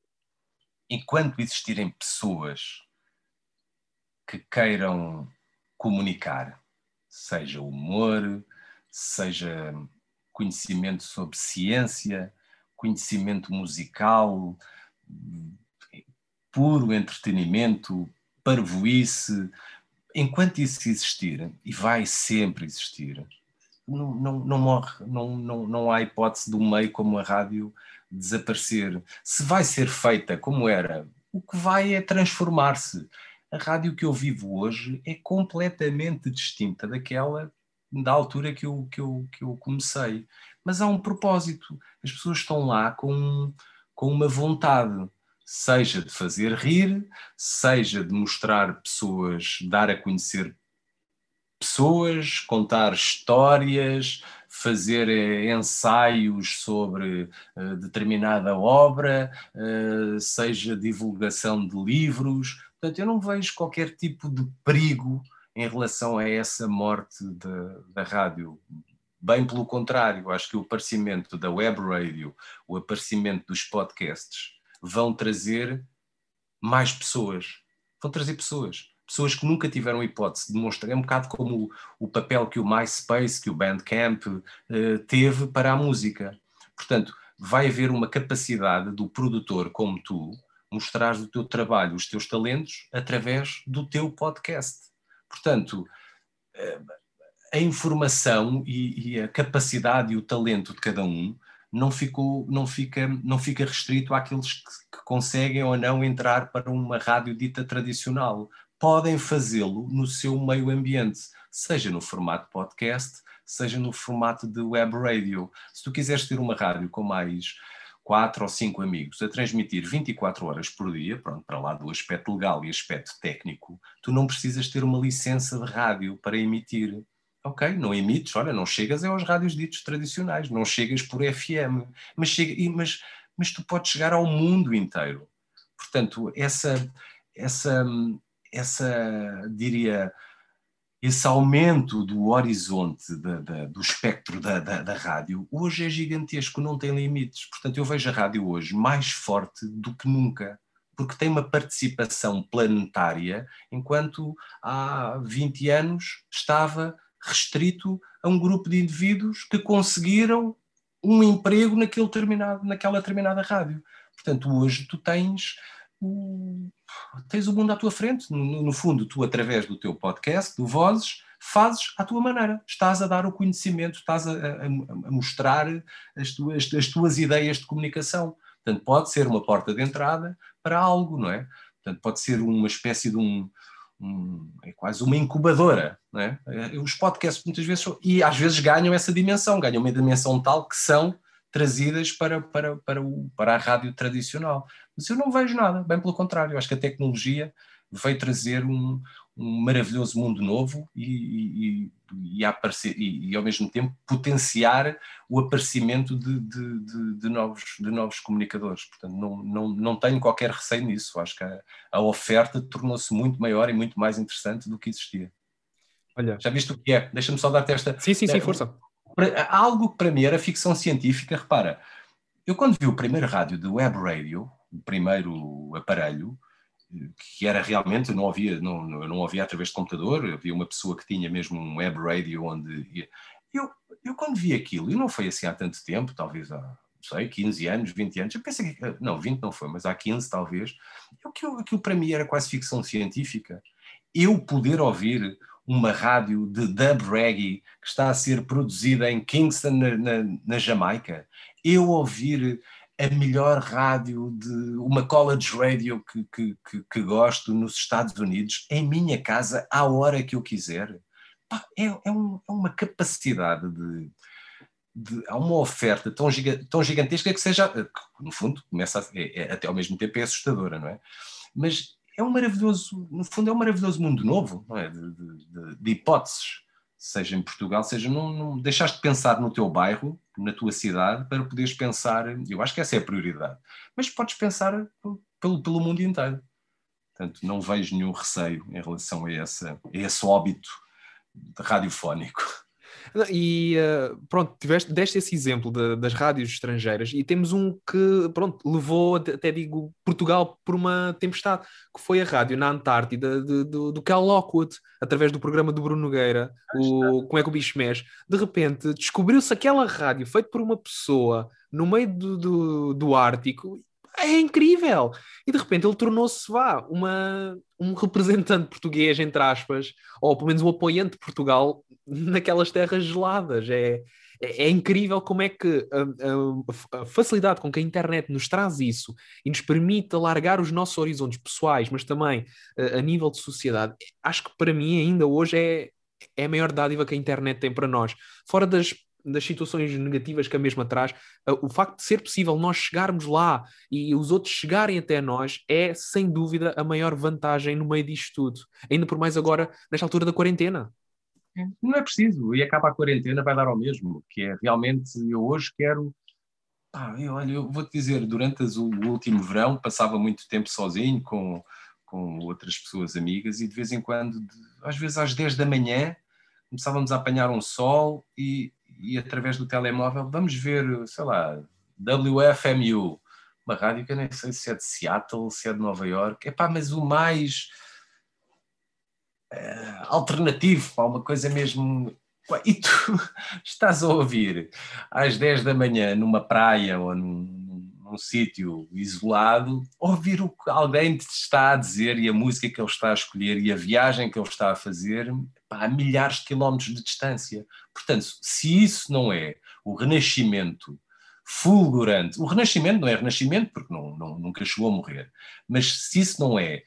enquanto existirem pessoas que queiram comunicar, seja humor, seja conhecimento sobre ciência, conhecimento musical, puro entretenimento, parvoíce, enquanto isso existir, e vai sempre existir, não, não, não morre, não, não, não há hipótese um meio como a rádio desaparecer. Se vai ser feita como era, o que vai é transformar-se. A rádio que eu vivo hoje é completamente distinta daquela da altura que eu, que eu, que eu comecei. Mas há um propósito. As pessoas estão lá com, com uma vontade, seja de fazer rir, seja de mostrar pessoas, dar a conhecer pessoas, contar histórias, fazer eh, ensaios sobre uh, determinada obra, uh, seja divulgação de livros. Portanto, eu não vejo qualquer tipo de perigo em relação a essa morte da, da rádio. Bem pelo contrário, acho que o aparecimento da web radio, o aparecimento dos podcasts, vão trazer mais pessoas. Vão trazer pessoas. Pessoas que nunca tiveram hipótese de mostrar. É um bocado como o, papel que o MySpace, que o Bandcamp uh, teve para a música. Portanto, vai haver uma capacidade do produtor como tu mostrar o teu trabalho, os teus talentos, através do teu podcast. Portanto, eh, a informação e, e, a capacidade e o talento de cada um não, ficou, não, fica, não fica restrito àqueles que, que conseguem ou não entrar para uma rádio dita tradicional. Podem fazê-lo no seu meio ambiente, seja no formato podcast, seja no formato de web radio. Se tu quiseres ter uma rádio com mais quatro ou cinco amigos a transmitir 24 horas por dia, pronto, para lá do aspecto legal e aspecto técnico, tu não precisas ter uma licença de rádio para emitir. Ok, não emites, olha, não chegas aos rádios ditos tradicionais, não chegas por FM, mas, chega, mas, mas tu podes chegar ao mundo inteiro. Portanto, essa, essa, essa diria, esse aumento do horizonte da, da, do espectro da, da, rádio hoje é gigantesco, não tem limites. Portanto, eu vejo a rádio hoje mais forte do que nunca, porque tem uma participação planetária, enquanto há 20 anos estava restrito a um grupo de indivíduos que conseguiram um emprego naquele determinado, naquela determinada rádio. Portanto, hoje tu tens o, tens o mundo à tua frente. No, no, fundo, tu, através do teu podcast, do Vozes, fazes à tua maneira. Estás a dar o conhecimento, estás a, a, a mostrar as tuas, as tuas ideias de comunicação. Portanto, pode ser uma porta de entrada para algo, não é? Portanto, pode ser uma espécie de um, um, é quase uma incubadora. Não é? Os podcasts muitas vezes, e às vezes ganham essa dimensão, ganham uma dimensão tal que são trazidas para, para, para, o, para a rádio tradicional. Mas eu não vejo nada, bem pelo contrário, acho que a tecnologia veio trazer um, um maravilhoso mundo novo e, e, e, aparecer, e, ao mesmo tempo potenciar o aparecimento de, de, de, de, novos, de novos comunicadores. Portanto, não, não, não tenho qualquer receio nisso. Acho que a, a oferta tornou-se muito maior e muito mais interessante do que existia. Olha. Já viste o que é? Deixa-me só dar-te esta. Sim, sim, sim, força algo que para mim era ficção científica, repara, eu quando vi o primeiro rádio de web radio, o primeiro aparelho, que era realmente, não ouvia, não, não ouvia através de computador, havia uma pessoa que tinha mesmo um web radio onde. Eu, eu quando vi aquilo, e não foi assim há tanto tempo, talvez há, não sei, 15 anos, 20 anos, eu pensei que, não, 20 não foi, mas há 15 talvez, aquilo, aquilo para mim era quase ficção científica. Eu poder ouvir uma rádio de dub reggae que está a ser produzida em Kingston, na, na, na Jamaica. Eu ouvir a melhor rádio de uma college radio que, que, que, que, gosto nos Estados Unidos, em minha casa, à hora que eu quiser. pá, é, é, um, é, uma capacidade de, Há uma oferta tão, giga, tão gigantesca que seja, que, no fundo, começa a, é, é, até ao mesmo tempo é assustadora, não é? Mas é um maravilhoso, no fundo, é um maravilhoso mundo novo, não é? de, de, de hipóteses seja em Portugal, seja não, não deixaste de pensar no teu bairro, na tua cidade, para poderes pensar, eu acho que essa é a prioridade, mas podes pensar pelo, pelo mundo inteiro. Portanto, não vejo nenhum receio em relação a, essa, a esse óbito radiofónico. E uh, pronto, tiveste, deste esse exemplo de, das rádios estrangeiras e temos um que, pronto, levou, até digo, Portugal por uma tempestade, que foi a rádio na Antártida de, de, do Cal Lockwood, através do programa do Bruno Nogueira, o Como é que o bicho mexe. De repente, descobriu-se aquela rádio feita por uma pessoa no meio do, do, do Ártico é incrível. E de repente ele tornou-se, vá, uma, um representante português, entre aspas, ou pelo menos um apoiante de Portugal naquelas terras geladas. É, é, é incrível como é que a, a, a, facilidade com que a internet nos traz isso e nos permite alargar os nossos horizontes pessoais, mas também a, a nível de sociedade, acho que para mim ainda hoje é, é a maior dádiva que a internet tem para nós. Fora das das situações negativas que a mesma traz, o facto de ser possível nós chegarmos lá e os outros chegarem até nós é, sem dúvida, a maior vantagem no meio disto tudo. Ainda por mais agora, nesta altura da quarentena. Não é preciso, e acaba a quarentena, vai dar ao mesmo, que é realmente, eu hoje quero. Pá, eu, olha, eu vou-te dizer, durante o último verão passava muito tempo sozinho com, com outras pessoas amigas e de vez em quando, às vezes às 10 da manhã, começávamos a apanhar um sol e e através do telemóvel vamos ver, sei lá, WFMU, uma rádio que eu nem sei se é de Seattle, se é de Nova York, epá, mas o mais uh, alternativo, pá, uma coisa mesmo. E tu *laughs* estás a ouvir às 10 da manhã numa praia ou num, num sítio isolado, ouvir o que alguém te está a dizer e a música que ele está a escolher e a viagem que ele está a fazer pá, a milhares de quilómetros de distância. Portanto, se isso não é o renascimento fulgurante, o renascimento não é renascimento porque não, não, nunca chegou a morrer, mas se isso não é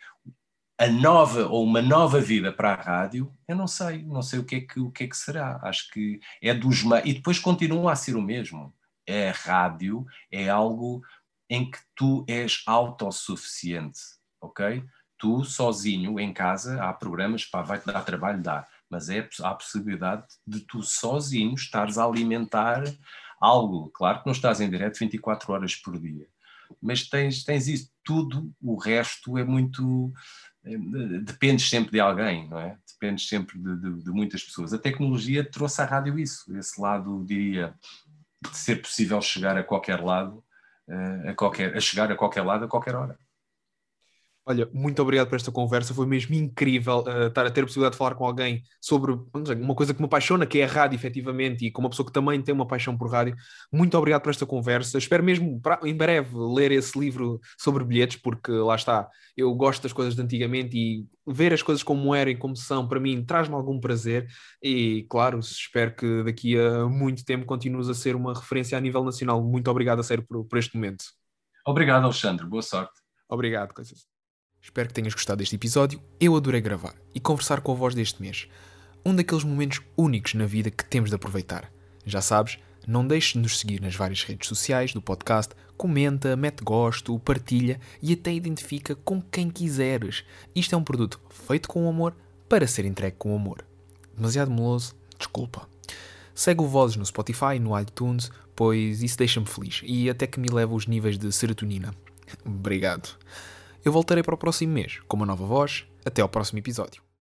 a nova ou uma nova vida para a rádio, eu não sei, não sei o que é que, o que, é que será. Acho que é dos e depois continua a ser o mesmo. É a rádio é algo em que tu és autossuficiente, ok? Tu sozinho em casa há programas, pá, vai-te dar trabalho, dá mas é, há a possibilidade de tu sozinho estares a alimentar algo. Claro que não estás em direto 24 horas por dia, mas tens, tens isso. Tudo o resto é muito. Eh, dependes sempre de alguém, não é? Dependes sempre de, de, de muitas pessoas. A tecnologia trouxe à rádio isso, esse lado, diria, de ser possível chegar a qualquer lado, a, qualquer, a chegar a qualquer lado a qualquer hora. Olha, muito obrigado por esta conversa. Foi mesmo incrível uh, estar a ter a possibilidade de falar com alguém sobre uma coisa que me apaixona, que é a rádio, efetivamente, e com uma pessoa que também tem uma paixão por rádio. Muito obrigado por esta conversa. Espero mesmo, pra, em breve, ler esse livro sobre bilhetes, porque lá está, eu gosto das coisas de antigamente e ver as coisas como eram e como são, para mim, traz-me algum prazer. E, claro, espero que daqui a muito tempo continues a ser uma referência a nível nacional. Muito obrigado a sério por, por este momento. Obrigado, Alexandre. Boa sorte. Obrigado, coisas. Espero que tenhas gostado deste episódio. Eu adorei gravar e conversar com a voz deste mês. Um daqueles momentos únicos na vida que temos de aproveitar. Já sabes, não deixes de nos seguir nas várias redes sociais do podcast, comenta, mete gosto, partilha e até identifica com quem quiseres. Isto é um produto feito com amor para ser entregue com amor. Demasiado meloso? Desculpa. Segue o Vozes no Spotify e no iTunes, pois isso deixa-me feliz e até que me leva os níveis de serotonina. Obrigado. Eu voltarei para o próximo mês com uma nova voz. Até ao próximo episódio.